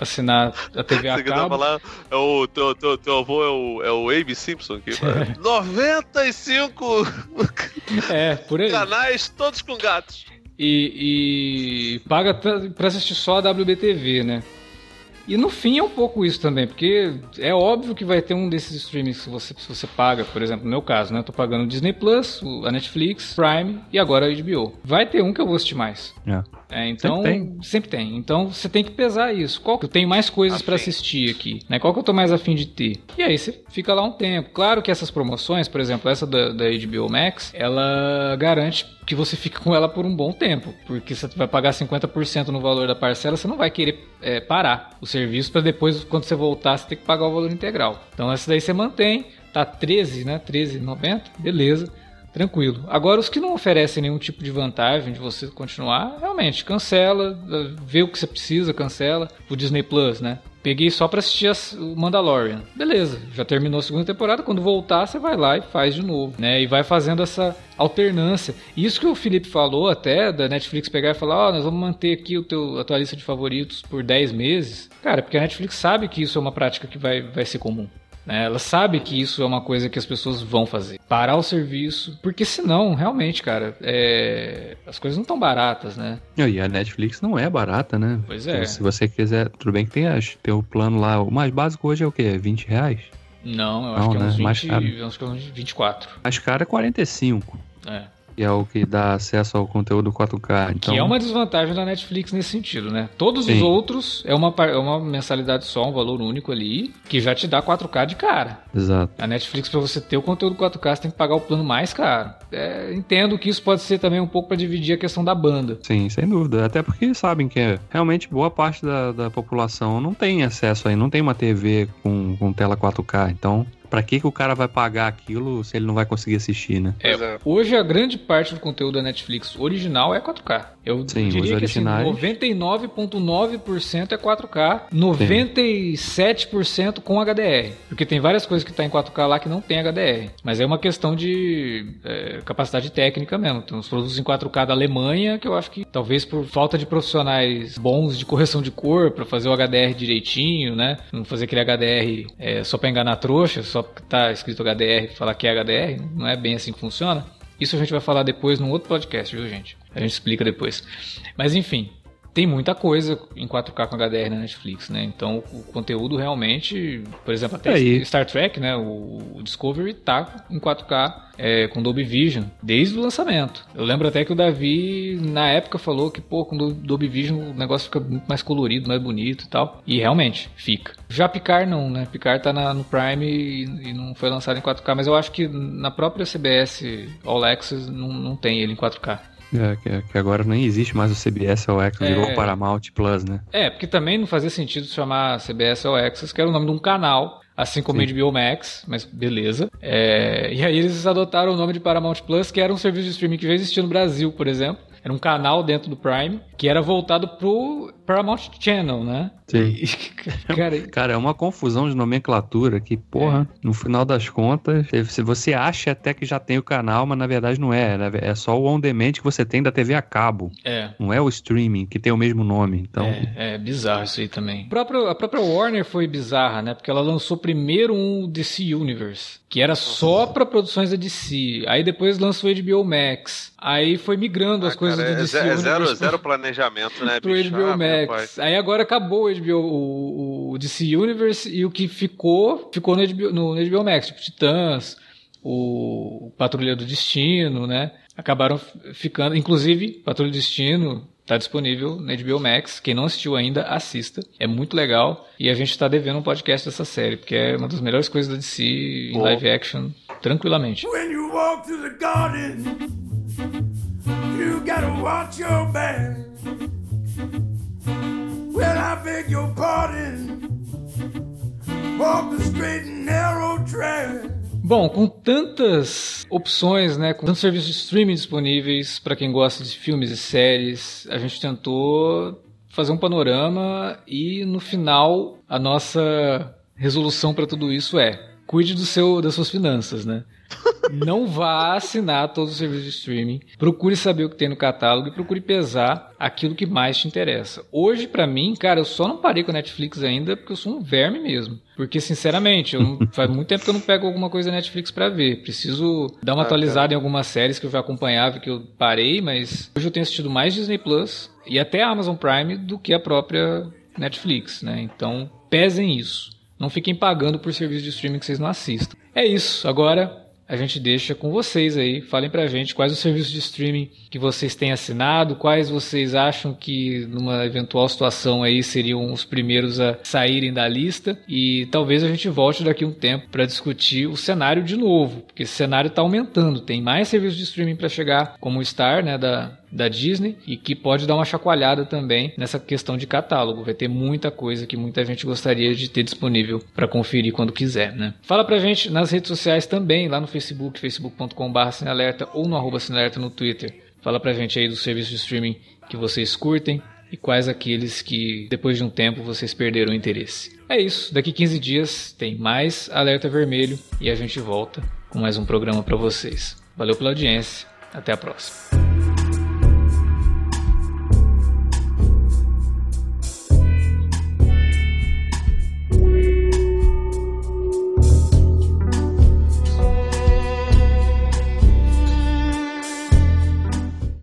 assinar a TV a Você que tava cabo. lá, é o teu, teu, teu avô é o, é o Abe Simpson, que fala, 95 É, por aí. canais, todos com gatos. E, e paga pra pra assistir só a WBTV, né? E no fim é um pouco isso também, porque é óbvio que vai ter um desses streamings que você, se você paga, por exemplo, no meu caso, né? Eu tô pagando o Disney Plus, a Netflix, Prime e agora a HBO. Vai ter um que eu vou assistir mais. É. É, então, Sempre sempre tem. Então você tem que pesar isso. Qual que eu tenho mais coisas pra Afim. assistir aqui? Né? Qual que eu tô mais afim de ter? E aí você fica lá um tempo. Claro que essas promoções, por exemplo, essa da, da HBO Max, ela garante que você fique com ela por um bom tempo. Porque você vai pagar 50% no valor da parcela, você não vai querer é, parar o serviço para depois, quando você voltar, você ter que pagar o valor integral. Então essa daí você mantém. Tá 13, né? 13,90. Beleza. Tranquilo. Agora, os que não oferecem nenhum tipo de vantagem de você continuar, realmente, cancela, vê o que você precisa, cancela. O Disney Plus, né? Peguei só pra assistir as- o Mandalorian. Beleza, já terminou a segunda temporada. Quando voltar, você vai lá e faz de novo, né? E vai fazendo essa alternância. Isso que o Felipe falou até, da Netflix pegar e falar: Ó, nós vamos manter aqui o teu, a tua lista de favoritos por 10 meses. Cara, porque a Netflix sabe que isso é uma prática que vai, vai ser comum. Né? Ela sabe que isso é uma coisa que as pessoas vão fazer. Parar o serviço. Porque senão, realmente, cara, é, as coisas não estão baratas, né? E a Netflix não é barata, né? Pois é. Se você quiser, tudo bem que tem, as- tem o plano lá, o mais básico hoje é o quê? 20 reais? Não, eu acho Não, que é uns né? Mais 20, caro. eu acho que é uns 24. Mais caro é 45. É. Que é o que dá acesso ao conteúdo 4K. Então... Que é uma desvantagem da Netflix nesse sentido, né? Todos Sim. os outros é uma, é uma mensalidade só, um valor único ali, que já te dá 4K de cara. Exato. A Netflix, para você ter o conteúdo 4K, você tem que pagar o plano mais caro. É, entendo que isso pode ser também um pouco para dividir a questão da banda. Sim, sem dúvida. Até porque sabem que realmente boa parte da, da população não tem acesso aí, não tem uma TV com, com tela 4K. Então, Pra que, que o cara vai pagar aquilo se ele não vai conseguir assistir, né? É, hoje a grande parte do conteúdo da Netflix original é 4K. Eu Sim, diria que assim, 99,9% é 4K, 97% com HDR. Porque tem várias coisas que tá em 4K lá que não tem HDR. Mas é uma questão de é, capacidade técnica mesmo. Tem uns produtos em 4K da Alemanha que eu acho que talvez por falta de profissionais bons de correção de cor para fazer o HDR direitinho, né? Não fazer aquele HDR é, só pra enganar trouxa, só só tá escrito HDR falar que é HDR, não é bem assim que funciona. Isso a gente vai falar depois num outro podcast, viu, gente? A gente explica depois. Mas enfim, tem muita coisa em 4K com HDR na Netflix, né? Então o conteúdo realmente, por exemplo, até Aí. Star Trek, né? O, Discovery tá em 4K é, com Dolby Vision desde o lançamento. Eu lembro até que o Davi na época falou que pô, com Dolby Vision o negócio fica muito mais colorido, mais bonito e tal. E realmente fica. Já Picard não, né? Picard tá na, no Prime e, e, não foi lançado em 4K, mas eu acho que na própria CBS All Access não, não tem ele em 4K. É, que, que, agora nem existe mais o CBS All Access, é, virou Paramount Plus, né? É, porque também não fazia sentido chamar CBS All Access, que era o nome de um canal, assim como Sim. HBO Max, mas beleza. É, e aí eles adotaram o nome de Paramount Plus, que era um serviço de streaming que já existia no Brasil, por exemplo. Era um canal dentro do Prime que era voltado pro Paramount Channel, né? Sim. cara, cara, é uma confusão de nomenclatura que, porra, é. no final das contas, se você acha até que já tem o canal, mas na verdade não é. Né? É só o on-demand que você tem da TV a cabo. É. Não é o streaming, que tem o mesmo nome. Então... É, é bizarro isso aí também. A própria, a própria Warner foi bizarra, né? Porque ela lançou primeiro um DC Universe, que era só para produções da DC. Aí depois lançou o HBO Max. Aí foi migrando ah, as coisas cara, do DC é, Universe. É zero, zero planejamento, né, pro bicho? HBO Aí agora acabou o HBO, o, o DC Universe e o que ficou, ficou no HBO, no, no HBO Max, tipo Titãs, o Patrulha do Destino, né? Acabaram ficando, inclusive, Patrulha do Destino Está disponível na HBO Max. Quem não assistiu ainda, assista. É muito legal. E a gente está devendo um podcast dessa série, porque é uma das melhores coisas da DC em Bom. live action, tranquilamente. When you walk through the garden, you gotta watch your back. Well, I beg your pardon. Walk the straight and narrow track. Bom, com tantas opções, né, com tantos serviços de streaming disponíveis para quem gosta de filmes e séries, a gente tentou fazer um panorama e no final a nossa resolução para tudo isso é: cuide do seu das suas finanças, né? não vá assinar todos os serviços de streaming. Procure saber o que tem no catálogo e procure pesar aquilo que mais te interessa. Hoje, para mim, cara, eu só não parei com a Netflix ainda porque eu sou um verme mesmo. Porque, sinceramente, não, faz muito tempo que eu não pego alguma coisa da Netflix para ver. Preciso dar uma ah, atualizada cara. em algumas séries que eu já acompanhava que eu parei, mas hoje eu tenho assistido mais Disney Plus e até a Amazon Prime do que a própria Netflix, né? Então, pesem isso. Não fiquem pagando por serviço de streaming que vocês não assistam. É isso. Agora, a gente deixa com vocês aí. Falem pra gente quais os serviços de streaming que vocês têm assinado, quais vocês acham que numa eventual situação aí seriam os primeiros a saírem da lista e talvez a gente volte daqui um tempo para discutir o cenário de novo, porque esse cenário está aumentando, tem mais serviços de streaming para chegar, como o Star, né, da da Disney e que pode dar uma chacoalhada também nessa questão de catálogo. Vai ter muita coisa que muita gente gostaria de ter disponível para conferir quando quiser, né? Fala pra gente nas redes sociais também, lá no Facebook, facebook.com.br Cinealerta ou no arroba Cinealerta no Twitter. Fala pra gente aí dos serviços de streaming que vocês curtem e quais aqueles que depois de um tempo vocês perderam o interesse. É isso, daqui 15 dias tem mais Alerta Vermelho e a gente volta com mais um programa para vocês. Valeu pela audiência, até a próxima.